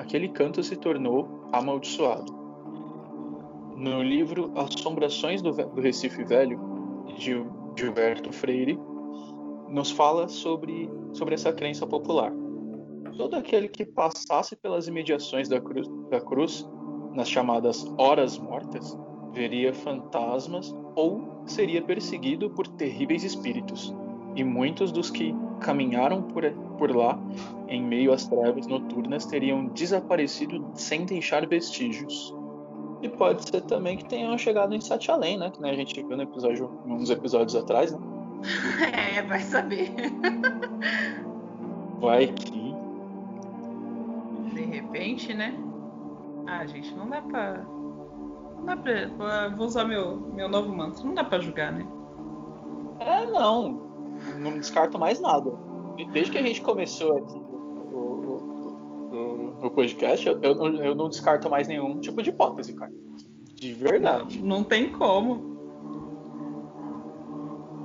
D: aquele canto se tornou amaldiçoado. No livro Assombrações do, do Recife Velho, de Gilberto Freire, nos fala sobre, sobre essa crença popular. todo aquele que passasse pelas imediações da cruz, da cruz nas chamadas horas mortas, veria fantasmas ou seria perseguido por terríveis espíritos. E muitos dos que caminharam por, por lá, em meio às trevas noturnas, teriam desaparecido sem deixar vestígios. E pode ser também que tenham chegado em Sete Além, né? Que né, a gente viu no episódio, uns episódios atrás, né?
B: É, vai saber.
D: Vai que.
B: De repente, né? Ah, gente, não dá pra. Não dá pra. Vou usar meu, meu novo mantra. Não dá pra julgar, né?
D: É, não. Não descarto mais nada. Desde que a gente começou aqui o, o, o podcast, eu, eu, eu não descarto mais nenhum tipo de hipótese, cara. De verdade.
B: Não, não tem como.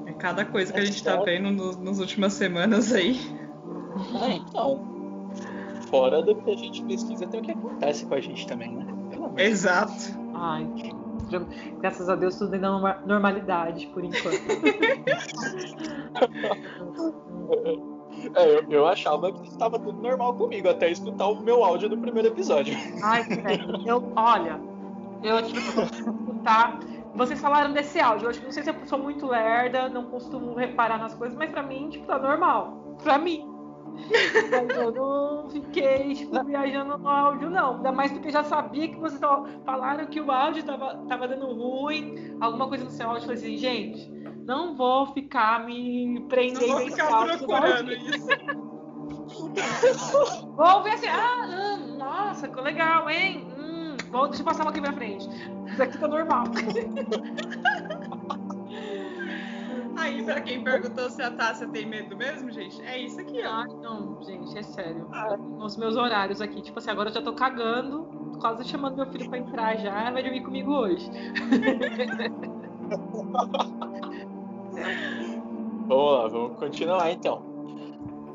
B: É cada coisa que é a gente tá vendo no, nas últimas semanas aí.
D: É, então fora do que a gente pesquisa, tem o que acontece com a gente também, né?
B: Exato.
C: Ai, graças a Deus tudo ainda é normalidade por enquanto.
D: É, eu, eu, achava que estava tudo normal comigo, até escutar o meu áudio do primeiro episódio.
C: Ai, velho, eu, olha, eu tive que escutar. Vocês falaram desse áudio, eu acho que não sei se eu sou muito lerda, não costumo reparar nas coisas, mas pra mim, tipo, tá normal. Pra mim. Mas eu não fiquei tipo, viajando no áudio, não. Ainda mais porque já sabia que vocês falaram que o áudio tava, tava dando ruim, alguma coisa no seu áudio. Eu falei assim, gente, não vou ficar me prendendo
B: não vou ficar procurando isso.
C: vou ver assim, ah, hum, nossa, ficou legal, hein? Hum, vou, deixa eu passar uma aqui pra frente. Isso aqui tá normal.
B: Pra quem perguntou se a Tássia tem medo mesmo, gente, é isso aqui, ó.
C: Ah, não, gente, é sério. Ah. Os meus horários aqui, tipo assim, agora eu já tô cagando, quase chamando meu filho pra entrar já, vai dormir comigo hoje.
D: vamos lá, vamos continuar então.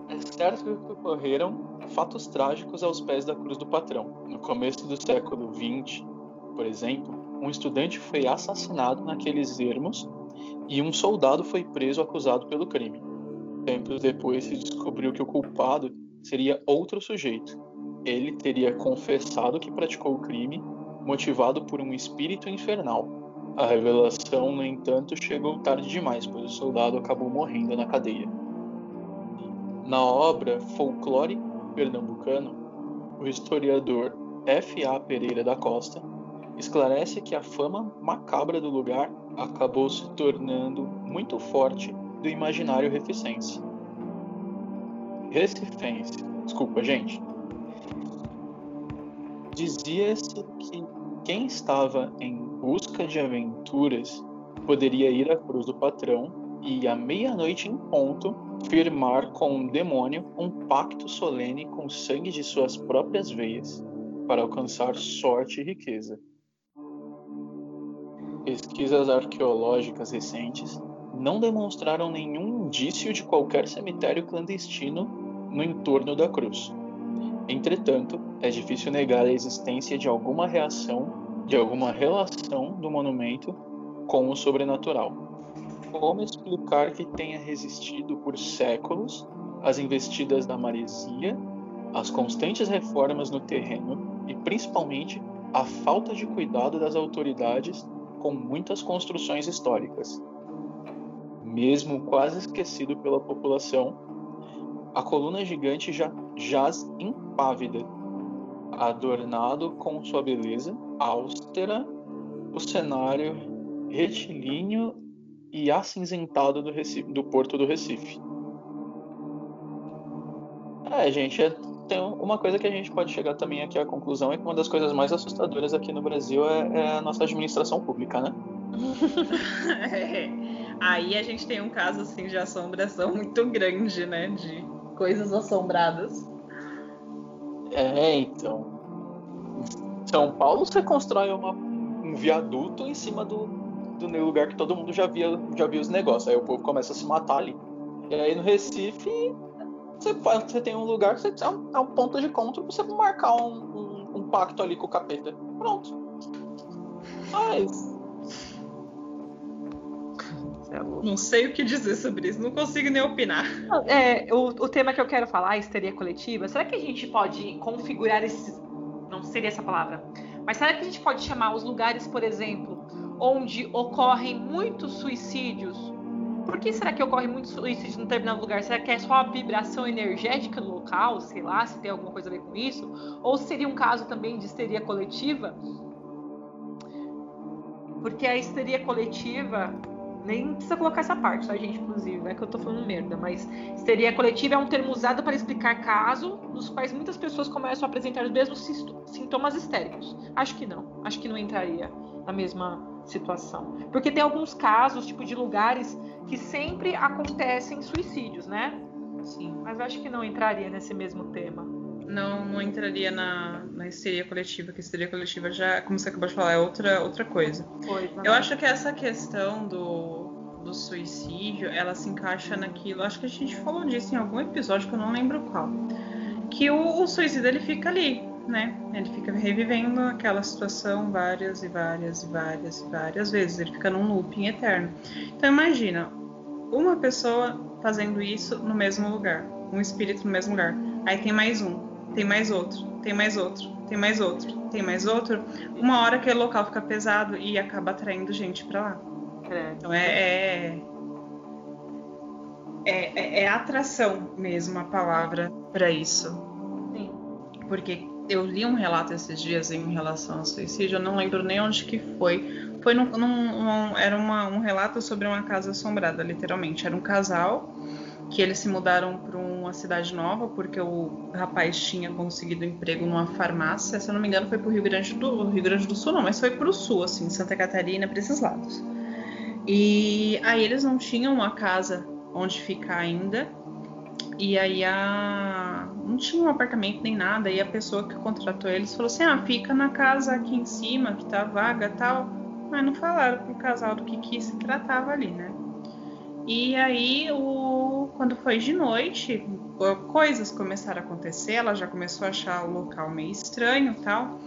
D: É certo que ocorreram fatos trágicos aos pés da cruz do patrão. No começo do século XX, por exemplo, um estudante foi assassinado naqueles ermos e um soldado foi preso acusado pelo crime. Tempos depois se descobriu que o culpado seria outro sujeito. Ele teria confessado que praticou o crime, motivado por um espírito infernal. A revelação, no entanto, chegou tarde demais, pois o soldado acabou morrendo na cadeia. Na obra Folclore Pernambucano, o historiador F. A. Pereira da Costa esclarece que a fama macabra do lugar acabou se tornando muito forte do imaginário recifense. Recifense, desculpa, gente. Dizia-se que quem estava em busca de aventuras poderia ir à cruz do patrão e à meia-noite em ponto firmar com um demônio um pacto solene com o sangue de suas próprias veias para alcançar sorte e riqueza. Pesquisas arqueológicas recentes não demonstraram nenhum indício de qualquer cemitério clandestino no entorno da cruz. Entretanto, é difícil negar a existência de alguma reação, de alguma relação do monumento com o sobrenatural. Como explicar que tenha resistido por séculos às investidas da maresia, às constantes reformas no terreno e principalmente a falta de cuidado das autoridades com muitas construções históricas. Mesmo quase esquecido pela população, a coluna gigante já jaz impávida, adornado com sua beleza austera, o cenário retilíneo e acinzentado do, Recife, do porto do Recife. É, gente, é tem uma coisa que a gente pode chegar também aqui à conclusão é que uma das coisas mais assustadoras aqui no Brasil é, é a nossa administração pública, né?
B: é. Aí a gente tem um caso assim de assombração muito grande, né? De coisas assombradas.
D: É, então. São Paulo você constrói uma, um viaduto em cima do, do lugar que todo mundo já via, já via os negócios. Aí o povo começa a se matar ali. E aí no Recife você, você tem um lugar que você, é, um, é um ponto de encontro pra você marcar um, um, um pacto ali com o capeta. Pronto. Mas.
C: É
B: não sei o que dizer sobre isso, não consigo nem opinar.
C: É, o, o tema que eu quero falar, histeria coletiva, será que a gente pode configurar esses. Não seria essa palavra. Mas será que a gente pode chamar os lugares, por exemplo, onde ocorrem muitos suicídios? Por que será que ocorre muitos suicídios num determinado lugar? Será que é só a vibração energética do local? Sei lá, se tem alguma coisa a ver com isso? Ou seria um caso também de histeria coletiva? Porque a histeria coletiva, nem precisa colocar essa parte, tá, gente? Inclusive, é que eu tô falando merda, mas histeria coletiva é um termo usado para explicar casos nos quais muitas pessoas começam a apresentar os mesmos sintomas histéricos. Acho que não. Acho que não entraria na mesma situação. Porque tem alguns casos, tipo, de lugares que sempre acontecem suicídios, né?
B: Sim.
C: Mas acho que não entraria nesse mesmo tema.
B: Não, não entraria na, na histeria coletiva, que histeria coletiva já, como você acabou de falar, é outra, outra coisa.
C: Coisa,
B: Eu
C: né?
B: acho que essa questão do, do suicídio, ela se encaixa naquilo. Acho que a gente falou disso em algum episódio que eu não lembro qual. Que o, o suicídio ele fica ali, né? Ele fica revivendo aquela situação várias e várias e várias e várias vezes. Ele fica num looping eterno. Então imagina uma pessoa fazendo isso no mesmo lugar, um espírito no mesmo lugar. Aí tem mais um, tem mais outro, tem mais outro, tem mais outro, tem mais outro. Uma hora aquele local fica pesado e acaba atraindo gente pra lá.
C: Credo.
B: Então é, é, é, é- é atração mesmo a palavra pra isso.
C: Sim.
B: Porque eu li um relato esses dias em relação ao suicídio, eu não lembro nem onde que foi. Foi num, num- era uma- um relato sobre uma casa assombrada, literalmente. Era um casal que eles se mudaram para uma cidade nova porque o rapaz tinha conseguido emprego numa farmácia. Se eu não me engano, foi para o Rio Grande do Rio Grande do Sul, não, mas foi para o sul, assim, Santa Catarina, para esses lados. E aí eles não tinham uma casa onde ficar ainda. E aí a... não tinha um apartamento nem nada. E a pessoa que contratou eles falou assim: ah, fica na casa aqui em cima, que tá vaga tal. Mas não falaram pro casal do que, que se tratava ali, né? E aí, o... quando foi de noite, coisas começaram a acontecer. Ela já começou a achar o local meio estranho tal.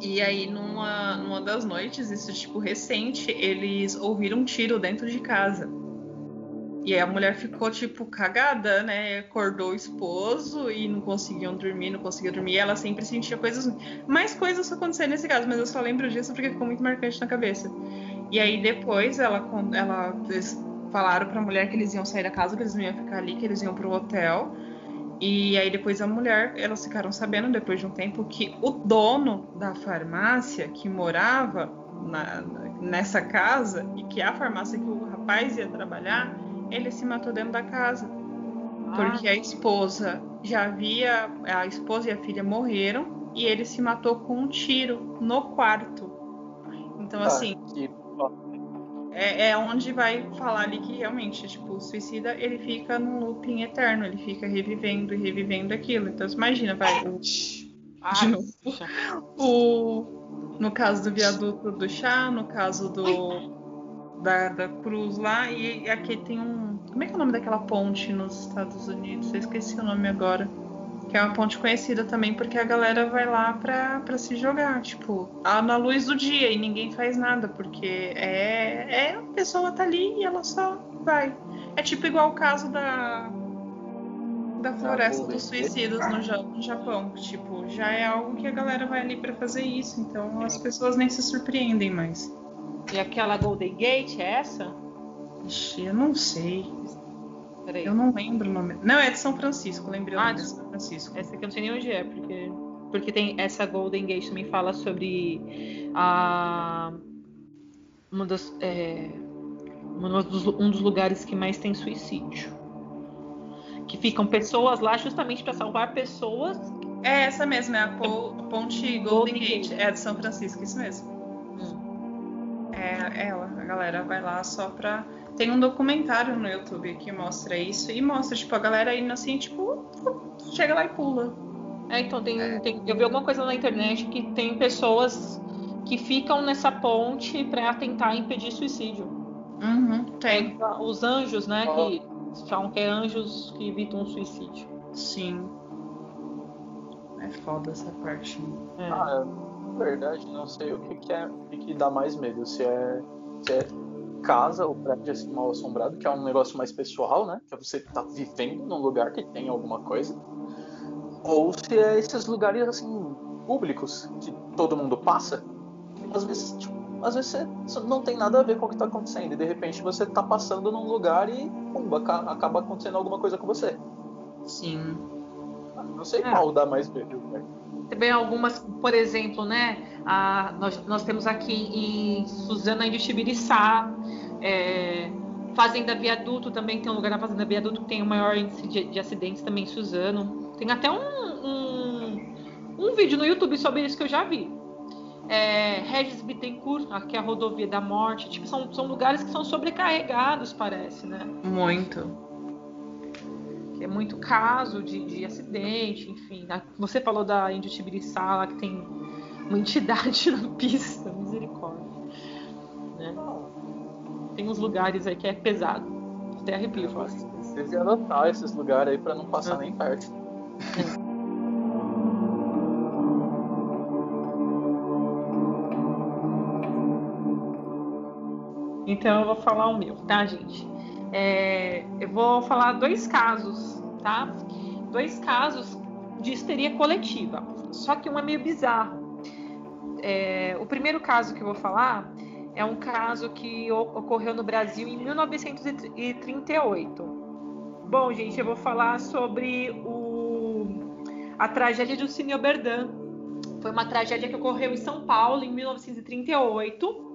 B: E aí, numa, numa das noites, isso tipo recente, eles ouviram um tiro dentro de casa. E aí a mulher ficou, tipo, cagada, né? Acordou o esposo e não conseguiam dormir, não conseguia dormir. E ela sempre sentia coisas. Mais coisas aconteceram nesse caso, mas eu só lembro disso porque ficou muito marcante na cabeça. E aí depois ela, ela eles falaram pra mulher que eles iam sair da casa, que eles não iam ficar ali, que eles iam pro hotel. E aí depois a mulher, elas ficaram sabendo depois de um tempo que o dono da farmácia que morava na- nessa casa e que é a farmácia que o rapaz ia trabalhar, ele se matou dentro da casa. Porque a esposa já havia. A esposa e a filha morreram e ele se matou com um tiro no quarto. Então,
D: Ah,
B: assim,
D: que-
B: é, é onde vai falar ali que realmente, tipo, o suicida ele fica num looping eterno, ele fica revivendo e revivendo aquilo. Então, você imagina, vai, o,
C: Ah,
B: de novo. o- no caso do viaduto do chá, no caso do da, da cruz lá, e aqui tem um. Como é que é o nome daquela ponte nos Estados Unidos? Eu esqueci o nome agora. Que é uma ponte conhecida também porque a galera vai lá pra, pra se jogar, tipo, na luz do dia e ninguém faz nada, porque é, é a pessoa tá ali e ela só vai. É tipo igual o caso da da floresta dos suicidas no, Ja- no Japão. Tipo, já é algo que a galera vai ali pra fazer isso, então as pessoas nem se surpreendem mais.
C: E aquela Golden Gate é essa?
B: Ixi, eu não sei.
C: Peraí.
B: Eu não lembro o nome. Não, é de São Francisco, lembrei o
C: Ah,
B: nome de São Francisco.
C: Essa aqui eu não sei nem onde é, porque. Porque tem essa Golden Gate também fala sobre a. Uma das. É, uma dos- um dos lugares que mais tem suicídio. Que ficam pessoas lá justamente para salvar pessoas.
B: É essa mesmo, é a po- ponte Golden
C: Golden
B: Gate.
C: Gate.
B: É de São Francisco, isso mesmo. É ela, a galera vai lá só pra. Tem um documentário no YouTube que mostra isso e mostra, tipo, a galera indo assim, tipo, chega lá e pula.
C: É, então tem, tem- Eu vi alguma coisa na internet que tem pessoas que ficam nessa ponte para tentar impedir suicídio.
B: Uhum, tem.
C: Os anjos, né? Que falam que é anjos que evitam o suicídio.
B: Sim. É foda essa parte.
C: É.
D: Ah, na verdade, não sei o que, que é o que, que dá mais medo. Se é, se é casa ou prédio assim, mal assombrado, que é um negócio mais pessoal, né? Que é você tá vivendo num lugar que tem alguma coisa. Ou se é esses lugares assim públicos que todo mundo passa. Às vezes, tipo, às vezes você não tem nada a ver com o que está acontecendo. E de repente você está passando num lugar e pumba, acaba acontecendo alguma coisa com você.
B: Sim.
D: Não sei é. qual dá mais medo. Né?
C: Também algumas, por exemplo, né? A, nós, nós temos aqui em Suzana de Tibiriçá, é, Fazenda Viaduto também tem um lugar na Fazenda Viaduto que tem o maior índice de, de acidentes também em Suzano. Tem até um, um, um vídeo no YouTube sobre isso que eu já vi é, Regis Bittencourt, que é a rodovia da morte. Tipo, são, são lugares que são sobrecarregados, parece, né?
B: Muito.
C: É muito caso de, de acidente, enfim. Você falou da Índio Tibiriçá, lá que tem uma entidade na pista, misericórdia. Né? Tem uns lugares aí que é pesado. Até arrepio.
D: Você devia anotar esses lugares aí para não passar nem perto. É.
C: Então eu vou falar o meu, tá, gente? É, eu vou falar dois casos, tá? Dois casos de histeria coletiva. Só que um é meio bizarro. É, o primeiro caso que eu vou falar é um caso que ocorreu no Brasil em 1938. Bom, gente, eu vou falar sobre o, a tragédia do Cine Oberdan. Foi uma tragédia que ocorreu em São Paulo em 1938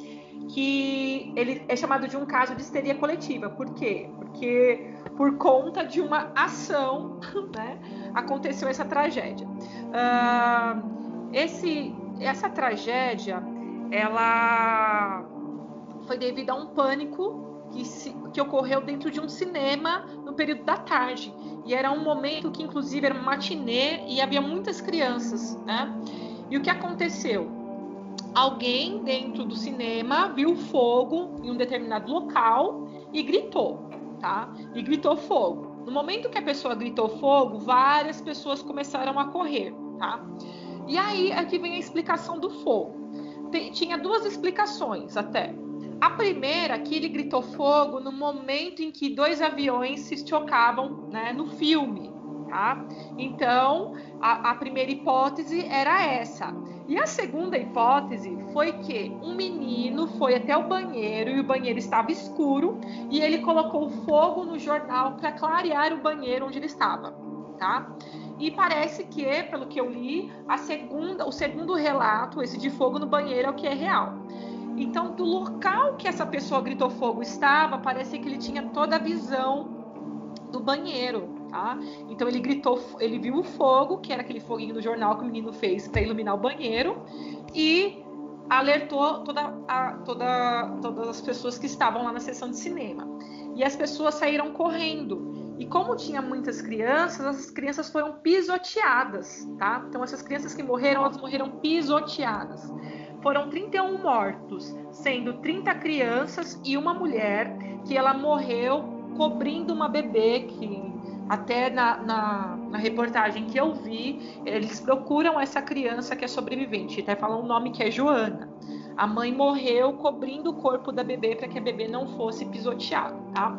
C: que ele é chamado de um caso de histeria coletiva. Por quê? Porque por conta de uma ação, né, aconteceu essa tragédia. Uh, esse, essa tragédia, ela foi devido a um pânico que, se, que ocorreu dentro de um cinema no período da tarde. E era um momento que, inclusive, era um matinê e havia muitas crianças, né? E o que aconteceu? Alguém dentro do cinema viu fogo em um determinado local e gritou, tá? E gritou fogo. No momento que a pessoa gritou fogo, várias pessoas começaram a correr, tá? E aí aqui vem a explicação do fogo. Tem, tinha duas explicações até. A primeira, que ele gritou fogo no momento em que dois aviões se chocavam né, no filme. Tá? Então, a, a primeira hipótese era essa. E a segunda hipótese foi que um menino foi até o banheiro e o banheiro estava escuro e ele colocou fogo no jornal para clarear o banheiro onde ele estava, tá? E parece que, pelo que eu li, a segunda, o segundo relato, esse de fogo no banheiro, é o que é real. Então, do local que essa pessoa gritou fogo estava, parece que ele tinha toda a visão do banheiro, tá? Então ele gritou, ele viu o fogo, que era aquele foguinho do jornal que o menino fez para iluminar o banheiro, e alertou toda a, toda, todas as pessoas que estavam lá na sessão de cinema. E as pessoas saíram correndo. E como tinha muitas crianças, as crianças foram pisoteadas, tá? Então essas crianças que morreram, elas morreram pisoteadas. Foram 31 mortos, sendo 30 crianças e uma mulher que ela morreu cobrindo uma bebê que até na, na, na, reportagem que eu vi, eles procuram essa criança que é sobrevivente, até falam um nome que é Joana. A mãe morreu cobrindo o corpo da bebê para que a bebê não fosse pisoteada, tá?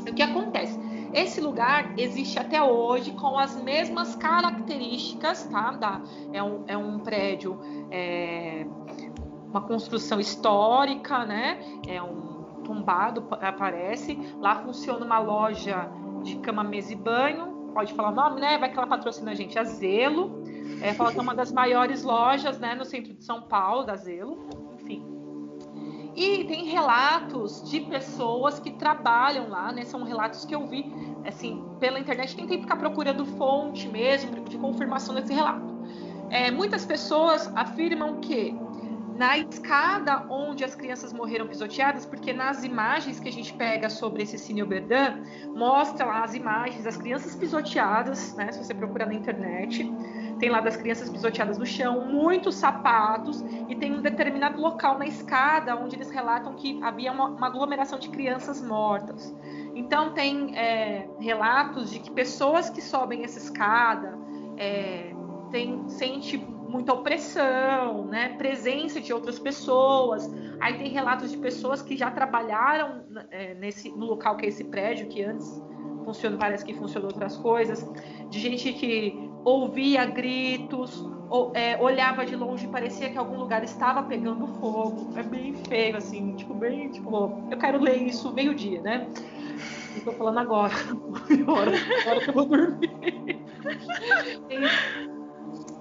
C: O que acontece? Esse lugar existe até hoje com as mesmas características, tá? Da, é, um, é um prédio, é, uma construção histórica, né? É um tombado, aparece. Lá funciona uma loja de cama, mesa e banho. Pode falar o nome, né? Vai que ela patrocina a gente, a Zelo. É, fala que é uma das maiores lojas, né, no centro de São Paulo, da Zelo. Enfim. E tem relatos de pessoas que trabalham lá, né? São relatos que eu vi, assim, pela internet. Tentei ficar procurando fonte mesmo, de confirmação desse relato. É, muitas pessoas afirmam que na escada onde as crianças morreram pisoteadas, porque nas imagens que a gente pega sobre esse Cine Oberdan, mostra lá as imagens das crianças pisoteadas, né? Se você procurar na internet, tem lá das crianças pisoteadas no chão, muitos sapatos, e tem um determinado local na escada onde eles relatam que havia uma, uma aglomeração de crianças mortas. Então tem é, relatos de que pessoas que sobem essa escada é, tem, sente muita opressão, né? Presença de outras pessoas. Aí tem relatos de pessoas que já trabalharam é, nesse, no local que é esse prédio, que antes funciona, parece que funcionou outras coisas, de gente que ouvia gritos, ou, é, olhava de longe e parecia que algum lugar estava pegando fogo. É bem feio, assim, tipo, bem, tipo, eu quero ler isso meio-dia, né? Estou falando agora, agora que eu vou dormir.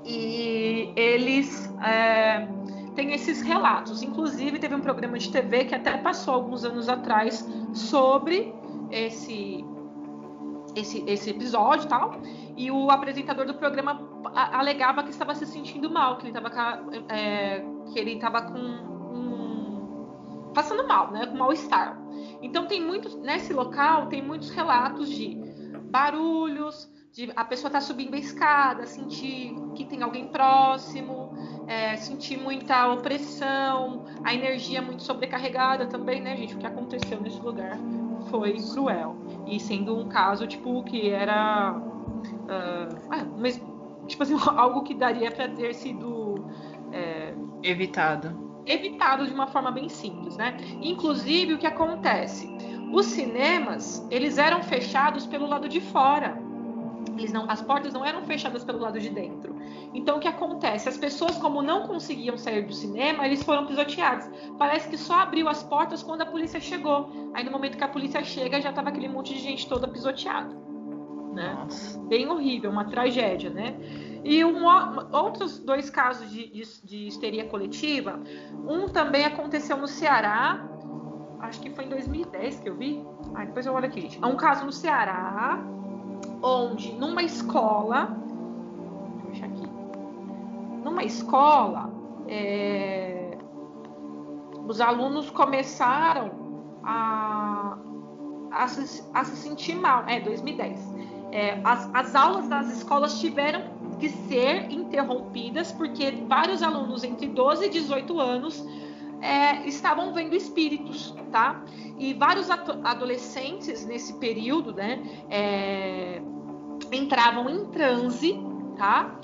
C: E, eles é, têm esses relatos. Inclusive, teve um programa de TV que até passou alguns anos atrás sobre esse esse, esse episódio e tal. E o apresentador do programa alegava que estava se sentindo mal, que ele estava é, que ele estava com um, passando mal, né, com mal-estar. Então tem muitos nesse local tem muitos relatos de barulhos, de a pessoa estar tá subindo a escada, sentir que tem alguém próximo, é, sentir muita opressão, a energia muito sobrecarregada também, né, gente? O que aconteceu nesse lugar foi cruel. E sendo um caso, tipo, que era. Uh, mas, tipo assim, algo que daria para ter sido. É,
B: evitado.
C: Evitado de uma forma bem simples, né? Inclusive, o que acontece? Os cinemas, eles eram fechados pelo lado de fora. Eles não, as portas não eram fechadas pelo lado de dentro. Então o que acontece? As pessoas, como não conseguiam sair do cinema, eles foram pisoteados. Parece que só abriu as portas quando a polícia chegou. Aí no momento que a polícia chega, já estava aquele monte de gente toda pisoteada. Né? Bem horrível, uma tragédia, né? E um, outros dois casos de, de, de histeria coletiva. Um também aconteceu no Ceará, acho que foi em 2010 que eu vi. Ah, depois eu olho aqui, gente. É um caso no Ceará, onde? Numa escola, deixa aqui, numa escola, é, os alunos começaram a, a, se, a se sentir mal, é 2010. É, as, as aulas das escolas tiveram que ser interrompidas porque vários alunos entre 12 e 18 anos é, estavam vendo espíritos, tá? E vários adolescentes nesse período, né, é, entravam em transe, tá?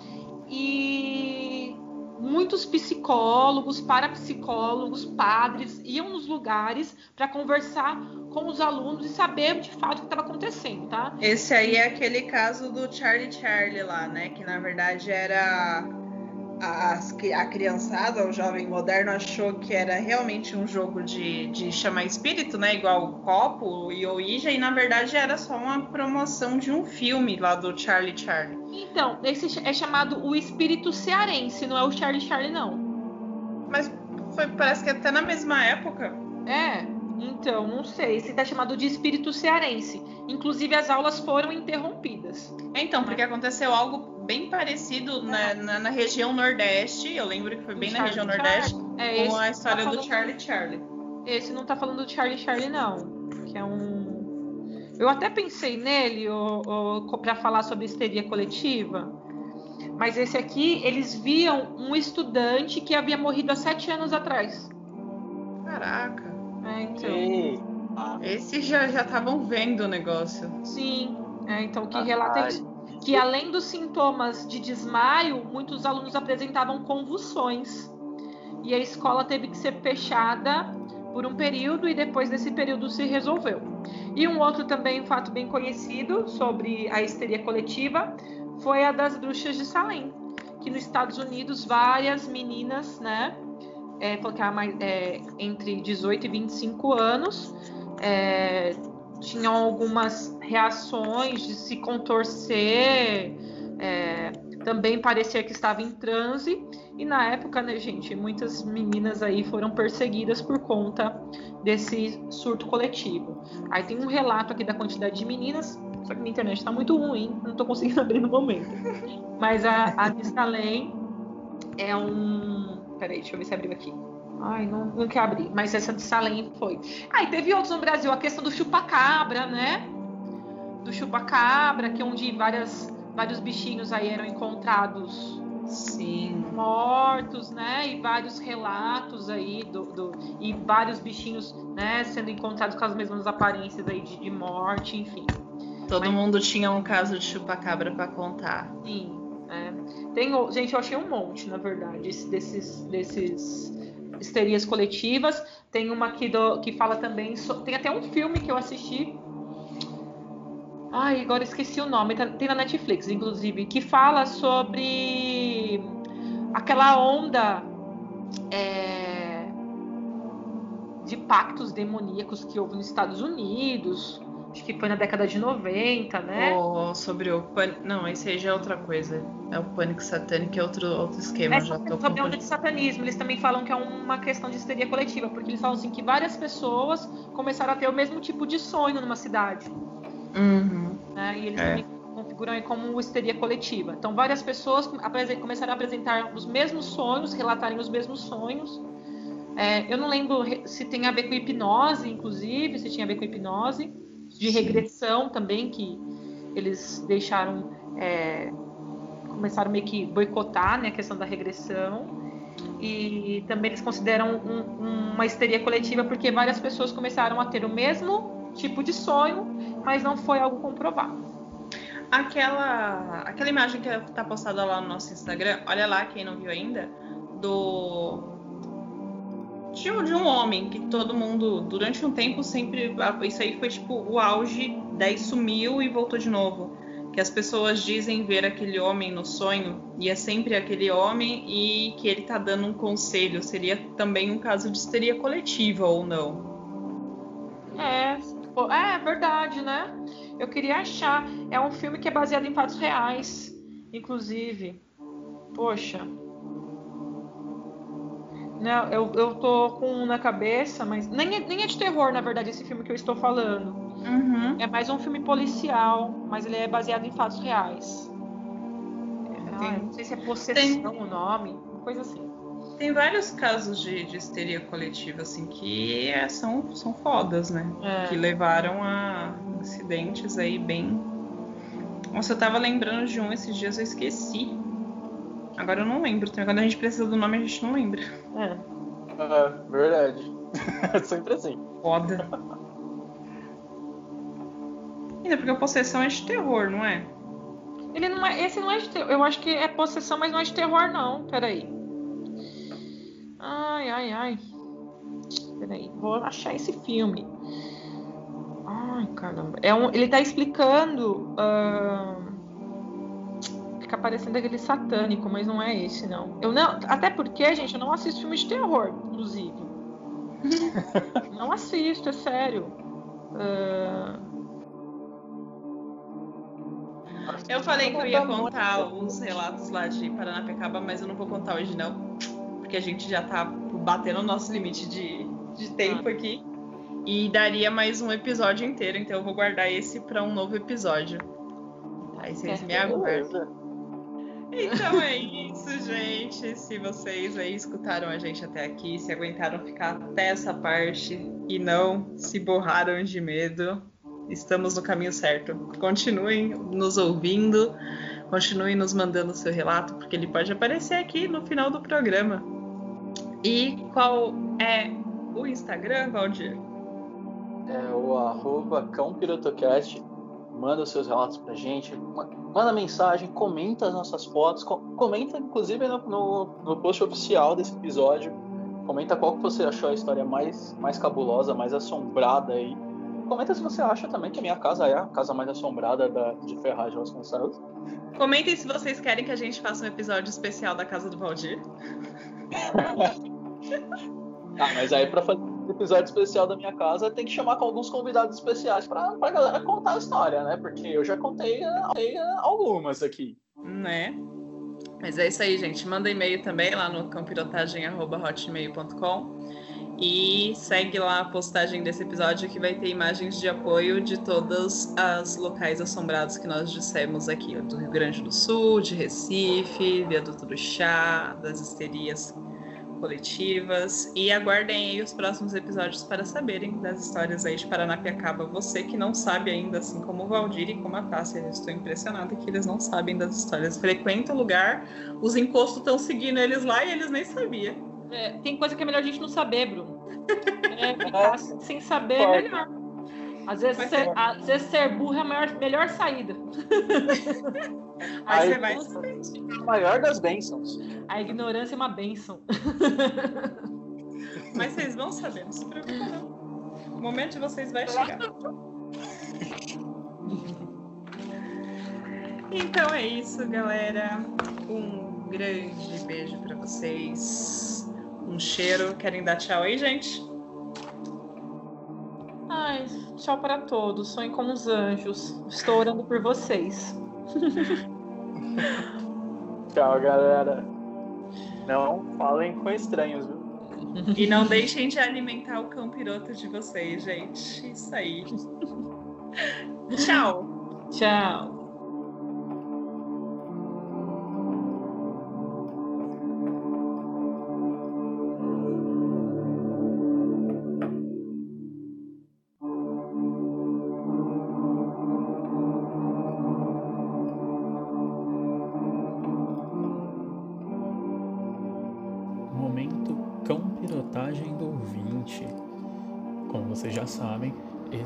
C: E muitos psicólogos, parapsicólogos, padres iam nos lugares para conversar com os alunos e saber de fato o que estava acontecendo, tá?
B: Esse aí é aquele caso do Charlie Charlie lá, né? Que na verdade era a, a criançada, o jovem moderno, achou que era realmente um jogo de, de chamar espírito, né? Igual o copo e o Ija, e na verdade era só uma promoção de um filme lá do Charlie Charlie.
C: Então, esse é chamado o espírito cearense, não é o Charlie Charlie, não.
B: Mas foi, parece que até na mesma época.
C: É, então, não sei. Esse tá chamado de espírito cearense. Inclusive, as aulas foram interrompidas.
B: É, então, porque aconteceu algo bem parecido na, na, na, região Nordeste. Eu lembro que foi bem na região Nordeste é, com a história tá do Charlie Charlie.
C: Esse não tá falando do Charlie Charlie, não. Que é um. Eu até pensei nele para falar sobre histeria coletiva. Mas esse aqui, eles viam um estudante que havia morrido há sete anos atrás.
B: Caraca.
C: É, então.
B: Esse já estavam vendo o negócio.
C: Sim. É, então, que relata isso que além dos sintomas de desmaio, muitos alunos apresentavam convulsões. E a escola teve que ser fechada por um período e depois desse período se resolveu. E um outro também, um fato bem conhecido sobre a histeria coletiva foi a das bruxas de Salem, que nos Estados Unidos várias meninas, né, é, é, entre 18 e 25 anos, é, tinham algumas reações de se contorcer, é, também parecia que estava em transe. E na época, né, gente, muitas meninas aí foram perseguidas por conta desse surto coletivo. Aí tem um relato aqui da quantidade de meninas, só que minha internet está muito ruim, não estou conseguindo abrir no momento. Mas a, a de Salem é um. Peraí, deixa eu ver se abriu aqui. Ai, não, não quer abrir. Mas essa de Salem foi. Ah, e teve outros no Brasil. A questão do chupacabra, né? Do chupacabra, que é onde várias, vários bichinhos aí eram encontrados
B: Sim.
C: mortos, né? E vários relatos aí do, do, e vários bichinhos, né, sendo encontrados com as mesmas aparências aí de, de morte, enfim.
B: Todo Mas, mundo tinha um caso de chupacabra para contar.
C: Sim. É. Tem, gente, eu achei um monte, na verdade, desses, desses histerias coletivas. Tem uma aqui do, que fala também. So, tem até um filme que eu assisti. Ai, agora esqueci o nome. Tá, tem na Netflix, inclusive, que fala sobre aquela onda é, de pactos demoníacos que houve nos Estados Unidos acho que foi na década de 90, né?
B: Ou sobre o pânico. Não, esse aí já é outra coisa. É o pânico satânico, é outro, outro esquema.
C: É já tô sobre onda de satanismo. Eles também falam que é uma questão de histeria coletiva, porque eles falam assim que várias pessoas começaram a ter o mesmo tipo de sonho numa cidade.
B: Uhum.
C: Né? E eles é. também configuram aí como histeria coletiva. Então, várias pessoas começaram a apresentar os mesmos sonhos, relatarem os mesmos sonhos. É, eu não lembro se tem a ver com hipnose, inclusive, se tinha a ver com hipnose de regressão também, que eles deixaram, é, começaram meio que boicotar né, a questão da regressão. E também eles consideram um, uma histeria coletiva porque várias pessoas começaram a ter o mesmo tipo de sonho, mas não foi algo comprovado.
B: Aquela, aquela imagem que está postada lá no nosso Instagram, olha lá quem não viu ainda, do de, de um homem que todo mundo, durante um tempo, sempre. Isso aí foi tipo o auge, daí sumiu e voltou de novo. Que as pessoas dizem ver aquele homem no sonho e é sempre aquele homem e que ele tá dando um conselho. Seria também um caso de histeria coletiva ou não?
C: É, é verdade, né? Eu queria achar. É um filme que é baseado em fatos reais, inclusive. Poxa, não, eu, eu tô com um na cabeça, mas nem é, nem é de terror, na verdade, esse filme que eu estou falando.
B: Uhum.
C: É mais um filme policial, mas ele é baseado em fatos reais. Ah, não sei se é possessão Tem... o nome, uma coisa assim.
B: Tem vários casos de, de histeria coletiva, assim, que é, são, são fodas, né? É. Que levaram a incidentes aí bem. Nossa, eu tava lembrando de um esses dias, eu esqueci. Agora eu não lembro. Quando a gente precisa do nome, a gente não lembra.
C: É.
D: É, verdade. Sempre assim.
B: Foda. Ainda porque a possessão é de terror, não é?
C: Ele não é. Esse não é de terror. Eu acho que é possessão, mas não é de terror, não. Peraí. Ai, ai, ai. Peraí. Vou achar esse filme. Ai, caramba. É um, ele tá explicando. Uh fica parecendo aquele satânico, mas não é esse, não. Eu não. Até porque, gente, eu não assisto filmes de terror, inclusive. não assisto, é sério. Uh...
B: Eu falei que eu ia contar os relatos lá de Paranapiacaba, mas eu não vou contar hoje não. Porque a gente já tá batendo o nosso limite de, de tempo aqui. E daria mais um episódio inteiro, então eu vou guardar esse para um novo episódio. Aí vocês é, me aguardam. Então é isso, gente. Se vocês aí escutaram a gente até aqui, se aguentaram ficar até essa parte e não se borraram de medo, estamos no caminho certo. Continuem nos ouvindo, continuem nos mandando seu relato, porque ele pode aparecer aqui no final do programa. E qual é o Instagram, Valdir?
D: É o arroba cãopirotocast manda os seus relatos pra gente, manda mensagem, comenta as nossas fotos, comenta inclusive no, no, no, post oficial desse episódio, comenta qual que você achou a história mais, mais cabulosa, mais assombrada aí. Comenta se você acha também que a minha casa é a casa mais assombrada da, de Ferragem Vasconcelos.
B: Comentem se vocês querem que a gente faça um episódio especial da casa do Valdir.
D: ah, mas aí pra fazer episódio especial da minha casa, tem que chamar com alguns convidados especiais pra, pra galera contar a história, né? Porque eu já contei, contei algumas aqui.
B: Né? Mas é isso aí, gente. Manda e-mail também lá no campirotagem.hotmail.com e segue lá a postagem desse episódio que vai ter imagens de apoio de todos os locais assombrados que nós dissemos aqui, do Rio Grande do Sul, de Recife, Viaduto do Chá, das histerias coletivas e aguardem aí os próximos episódios para saberem das histórias aí de Paranapiacaba. Você que não sabe ainda, assim como o Valdir e como a Tássia, eu estou impressionada que eles não sabem das histórias. Frequenta o lugar, os encostos estão seguindo eles lá e eles nem sabiam.
C: É, tem coisa que é melhor a gente não saber, Bruno. É, ficar sem saber é melhor. Às vezes, ser, às vezes ser burro é a melhor, melhor saída.
B: Aí você vai.
D: A maior das bênçãos.
C: A ignorância é uma bênção.
B: Mas vocês vão saber, não se preocupa não. O momento de vocês vai chegar. Então é isso, galera. Um grande beijo pra vocês. Um cheiro. Querem dar tchau aí, gente?
C: Ai, tchau para todos. Sonhem com os anjos. Estou orando por vocês.
D: Tchau, galera. Não falem com estranhos, viu?
B: E não deixem de alimentar o cão piroto de vocês, gente. Isso aí. Tchau.
C: Tchau.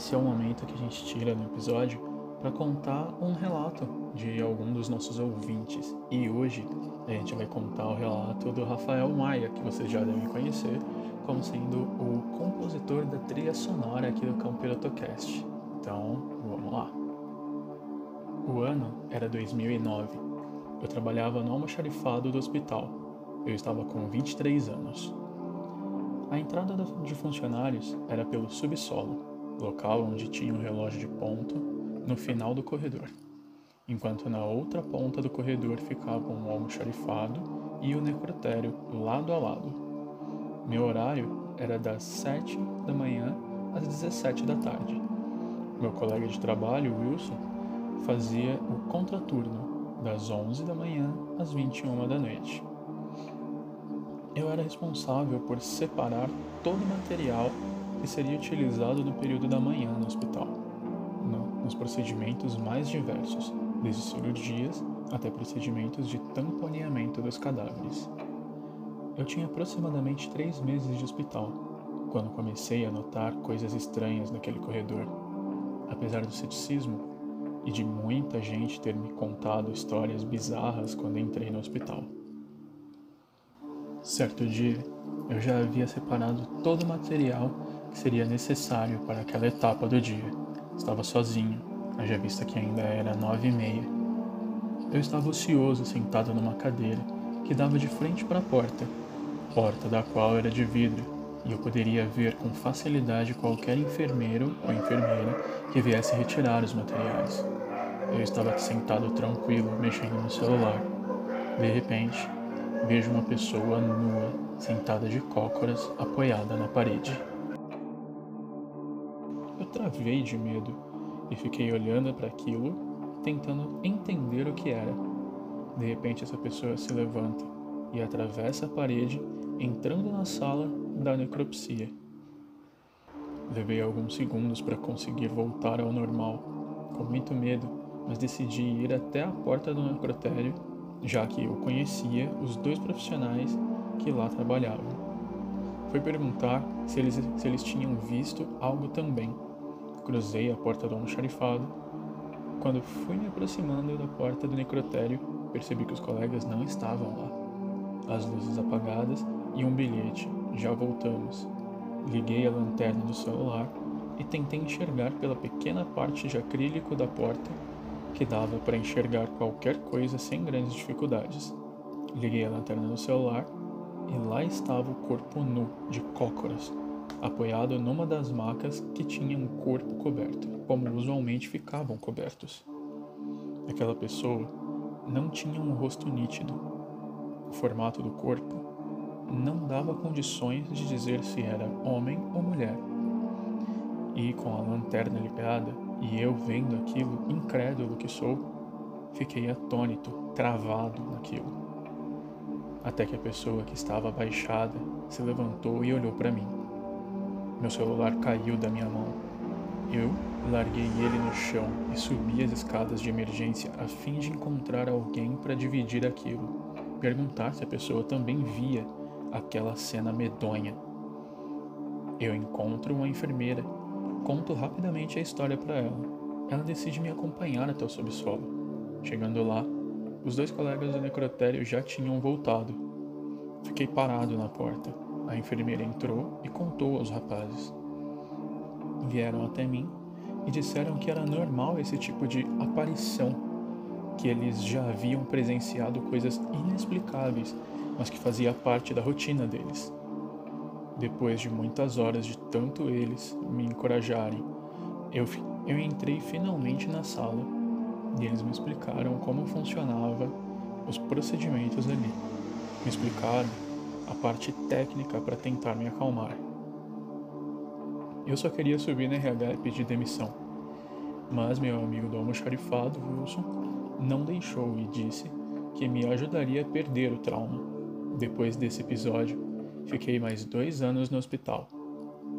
A: Esse é o momento que a gente tira no episódio para contar um relato de algum dos nossos ouvintes. E hoje a gente vai contar o relato do Rafael Maia, que vocês já devem conhecer como sendo o compositor da trilha sonora aqui do Cão Pirotocast. Então, vamos lá. O ano era 2009. Eu trabalhava no almoxarifado do hospital. Eu estava com 23 anos. A entrada da- de funcionários era pelo subsolo, local onde tinha um relógio de ponto no final do corredor, enquanto na outra ponta do corredor ficavam o almoxarifado e o necrotério lado a lado. Meu horário era das 7 da manhã às 17 da tarde. Meu colega de trabalho, Wilson, fazia o contraturno das 11 da manhã às 21 da noite. Eu era responsável por separar todo o material que seria utilizado no período da manhã no hospital, no- nos procedimentos mais diversos, desde cirurgias até procedimentos de tamponeamento dos cadáveres. Eu tinha aproximadamente três meses de hospital quando comecei a notar coisas estranhas naquele corredor. Apesar do ceticismo e de muita gente ter me contado histórias bizarras quando entrei no hospital. Certo dia, eu já havia separado todo o material que seria necessário para aquela etapa do dia. Estava sozinho, haja vista que ainda era nove e meia. Eu estava ocioso sentado numa cadeira que dava de frente para a porta, porta da qual era de vidro, e eu poderia ver com facilidade qualquer enfermeiro ou enfermeira que viesse retirar os materiais. Eu estava sentado tranquilo, mexendo no celular. De repente, vejo uma pessoa nua, sentada de cócoras, apoiada na parede. Travei de medo e fiquei olhando para aquilo, tentando entender o que era. De repente, essa pessoa se levanta e atravessa a parede, entrando na sala da necropsia. Levei alguns segundos para conseguir voltar ao normal, com muito medo, mas decidi ir até a porta do necrotério já que eu conhecia os dois profissionais que lá trabalhavam. Fui perguntar se eles, se eles tinham visto algo também. Cruzei a porta do almoxarifado. Quando fui me aproximando da porta do necrotério, percebi que os colegas não estavam lá. As luzes apagadas e um bilhete. Já voltamos. Liguei a lanterna do celular e tentei enxergar pela pequena parte de acrílico da porta que dava para enxergar qualquer coisa sem grandes dificuldades. Liguei a lanterna no celular e lá estava o corpo nu de cócoras, apoiado numa das macas que tinha um corpo coberto, como usualmente ficavam cobertos. Aquela pessoa não tinha um rosto nítido. O formato do corpo não dava condições de dizer se era homem ou mulher. E com a lanterna ligada e eu vendo aquilo, incrédulo que sou, fiquei atônito, travado naquilo. Até que a pessoa que estava abaixada se levantou e olhou para mim. Meu celular caiu da minha mão. Eu larguei ele no chão e subi as escadas de emergência a fim de encontrar alguém para dividir aquilo, perguntar se a pessoa também via aquela cena medonha. Eu encontro uma enfermeira Conto rapidamente a história para ela. Ela decide me acompanhar até o subsolo. Chegando lá, Os dois colegas do necrotério já tinham voltado. Fiquei parado na porta. A enfermeira entrou e contou aos rapazes. Vieram até mim e disseram que era normal esse tipo de aparição, que eles já haviam presenciado coisas inexplicáveis, mas que fazia parte da rotina deles. Depois de muitas horas de tanto eles me encorajarem, eu, eu entrei finalmente na sala e eles me explicaram como funcionava os procedimentos ali. Me explicaram a parte técnica para tentar me acalmar. Eu só queria subir na RH e pedir demissão, mas meu amigo do almoxarifado, Wilson, não deixou e disse que me ajudaria a perder o trauma. Depois desse episódio, Fiquei mais dois anos no hospital.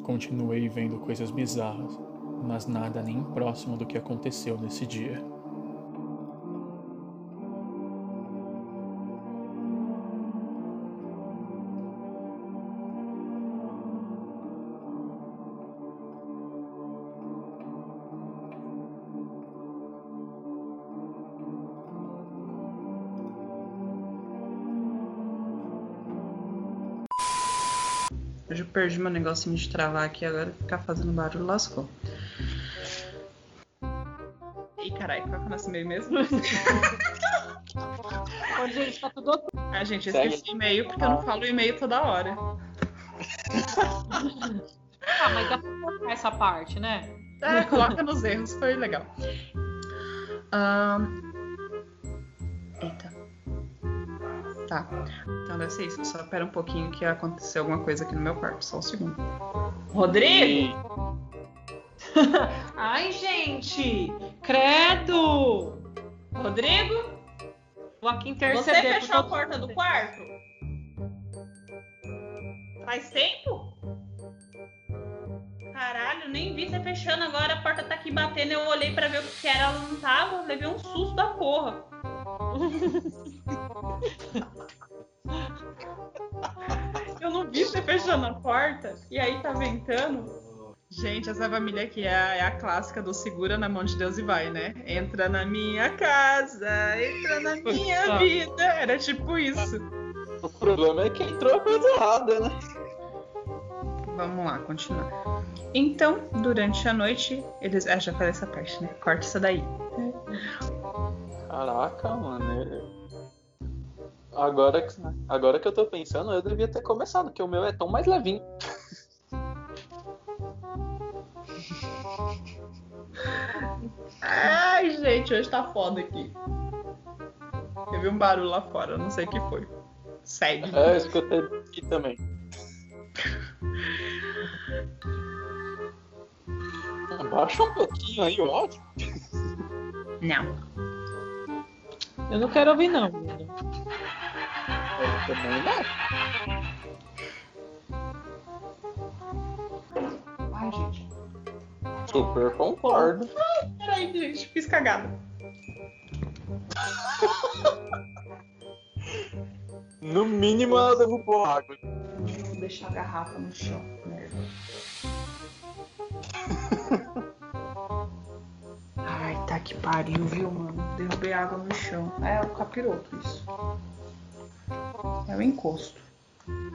A: Continuei vendo coisas bizarras, mas nada nem próximo do que aconteceu nesse dia.
B: Perdi meu negocinho de travar aqui, agora ficar fazendo barulho lascou. Ih, caralho, qual que é o nosso e-mail mesmo?
C: Ô, gente, tá tudo.
B: Ah, gente, eu esqueci o e-mail porque eu não falo e-mail toda hora.
C: Ah, mas dá pra colocar essa parte, né?
B: É, coloca nos erros, foi legal. Ahn, Tá. Então deve ser isso. Só espera um pouquinho que aconteceu alguma coisa aqui no meu quarto. Só um segundo. Rodrigo!
C: Ai, gente! Credo!
B: Rodrigo?
C: Vou aqui
B: Você
C: interceder. por
B: fechou a porta do quarto? Faz tempo? Caralho, nem vi você fechando agora, a porta tá aqui batendo, eu olhei pra ver o que era, ela não tava, levei um susto da porra. Eu não vi você fechando a porta e aí tá ventando. Gente, essa família aqui é a, é a clássica do segura na mão de Deus e vai, né? Entra na minha casa, entra na minha vida. Era tipo isso.
D: O problema é que entrou a coisa errada, né?
B: Vamos lá, continuar. Então, durante a noite, eles. Ah, já falei essa parte, né? Corta isso daí.
D: Caraca, mano. Agora que, agora que eu tô pensando, eu devia ter começado, porque o meu é tão mais levinho.
B: Ai, gente, hoje tá foda aqui. Eu vi um barulho lá fora, não sei o que foi. Segue.
D: É, eu escutei aqui também. Abaixa um pouquinho aí o áudio.
B: Não.
C: Eu não quero ouvir, não.
D: Não.
B: Ai, gente.
D: Super concordo.
B: Peraí, gente, fiz cagada.
D: No mínimo ela derrubou água.
B: Vou deixar a garrafa no chão. Merda. Ai, tá que pariu, viu, mano? Derrubei água no chão. É o capiroto isso. É o encosto.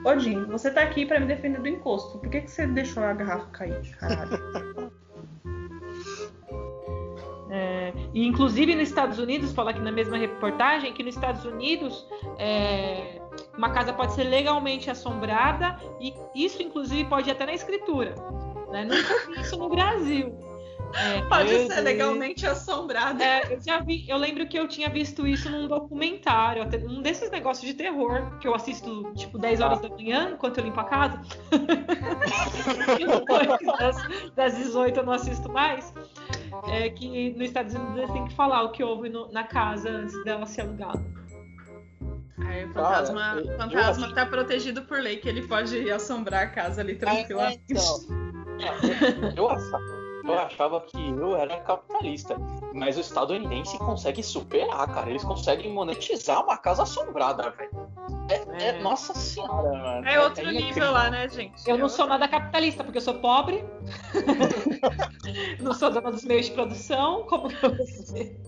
B: Odin, você tá aqui pra me defender do encosto. Por que, que você deixou a garrafa cair?
C: É, e inclusive nos Estados Unidos, fala aqui na mesma reportagem que nos Estados Unidos é, uma casa pode ser legalmente assombrada e isso inclusive pode ir até na escritura. Né? Nunca vi isso no Brasil. É,
B: Pode ser
D: Deus.
B: legalmente assombrado.
C: é, eu já vi, eu lembro que eu tinha visto isso num documentário, até um desses negócios de terror que eu assisto tipo 10 horas da manhã enquanto eu limpo a casa. E depois das, das 18 eu não assisto mais. É que nos Estados Unidos eles têm que falar o que houve no- na casa antes dela ser alugada.
B: Aí o fantasma,
D: Cara, eu- eu
B: fantasma
D: acho-
B: tá protegido por lei, que ele pode assombrar a casa ali tranquilamente.
D: Eu achava, eu achava que eu era capitalista, mas o estadunidense consegue superar, cara. Eles conseguem monetizar uma casa assombrada, velho. É, é-
C: É.
D: nossa senhora, mano.
B: É outro nível
D: incrível.
B: lá, né, gente?
C: Eu
B: É
C: não sou nada capitalista, porque eu sou pobre. não sou dona dos meios de produção. Como que eu vou ser?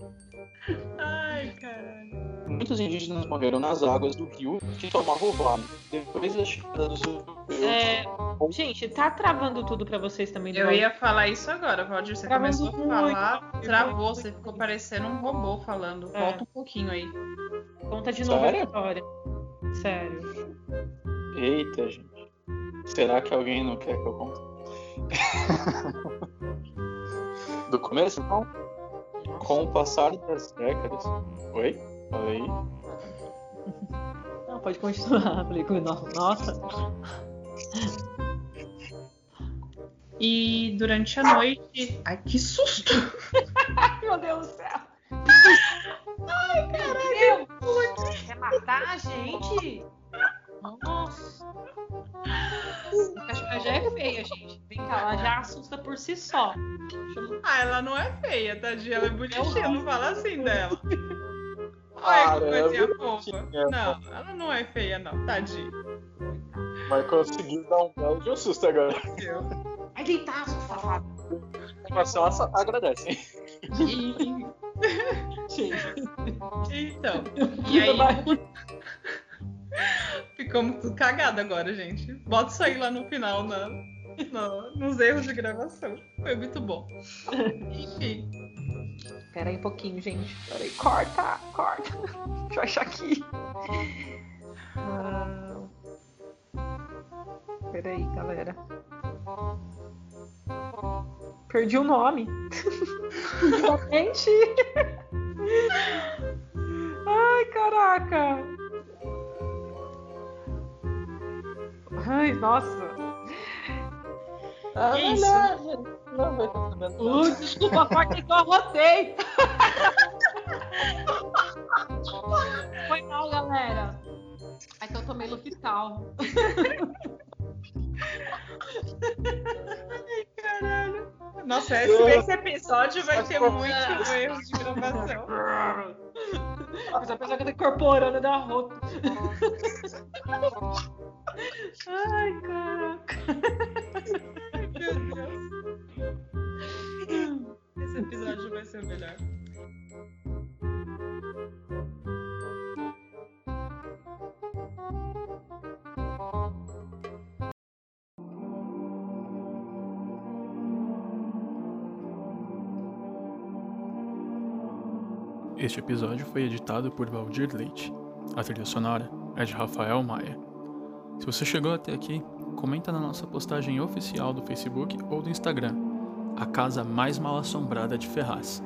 B: Ai, caralho.
D: muitos indígenas morreram nas águas do rio que tomavam o vale. Depois da chegada dos europeus.
C: É, gente, tá travando tudo pra vocês também.
B: Eu ia falar isso agora, Valdir. Você
C: Travando
B: começou a
C: muito.
B: falar, travou, você ficou parecendo um robô falando.
C: É.
B: Volta um pouquinho aí.
C: Conta de novo a
D: Sério?
C: história. Sério.
D: Eita, gente. Será que alguém não quer que eu conte? Do começo, então? Com o passar das décadas. Oi? Falei?
C: Não, pode continuar. Falei com nossa. nossa.
B: E durante a noite. Ai, que susto!
C: Meu Deus do céu. Ai, caralho. Quer matar a gente? Si só.
B: Ah, ela não é feia, tadinha. Ela é bonitinha, não fala assim dela. Olha que coisinha fofa. Não, ela não é feia, não, tadinha.
D: Mas consegui dar um belo de um susto agora.
C: Vai deitar, seu safado.
D: Animação essa- agradece.
B: Então, e aí ficamos tudo cagado agora, gente. Bota isso aí lá no final, na, no- nos erros de gravação. Foi muito bom. Enfim.
C: Pera aí um pouquinho, gente. Pera aí. Corta, corta. Deixa eu achar aqui. Ah, Pera aí, galera. Perdi o nome. Gente. Ai, caraca. Ai, nossa.
D: Ah,
B: Que isso?
D: não, não estar sabendo.
C: Ui, desculpa, corta que eu arrotei. Foi mal, galera. É que eu tomei Lufital.
B: Caralho. Nossa, esse, esse episódio vai ter muito erro de gravação.
C: Mas a pessoa que tá incorporando da roupa. Ai, caraca.
B: Meu Deus. Esse episódio vai ser melhor.
A: Este episódio foi editado por Valdir Leite. A trilha sonora é de Rafael Maia. Se você chegou até aqui, comenta na nossa postagem oficial do Facebook ou do Instagram, a casa mais mal assombrada de Ferraz.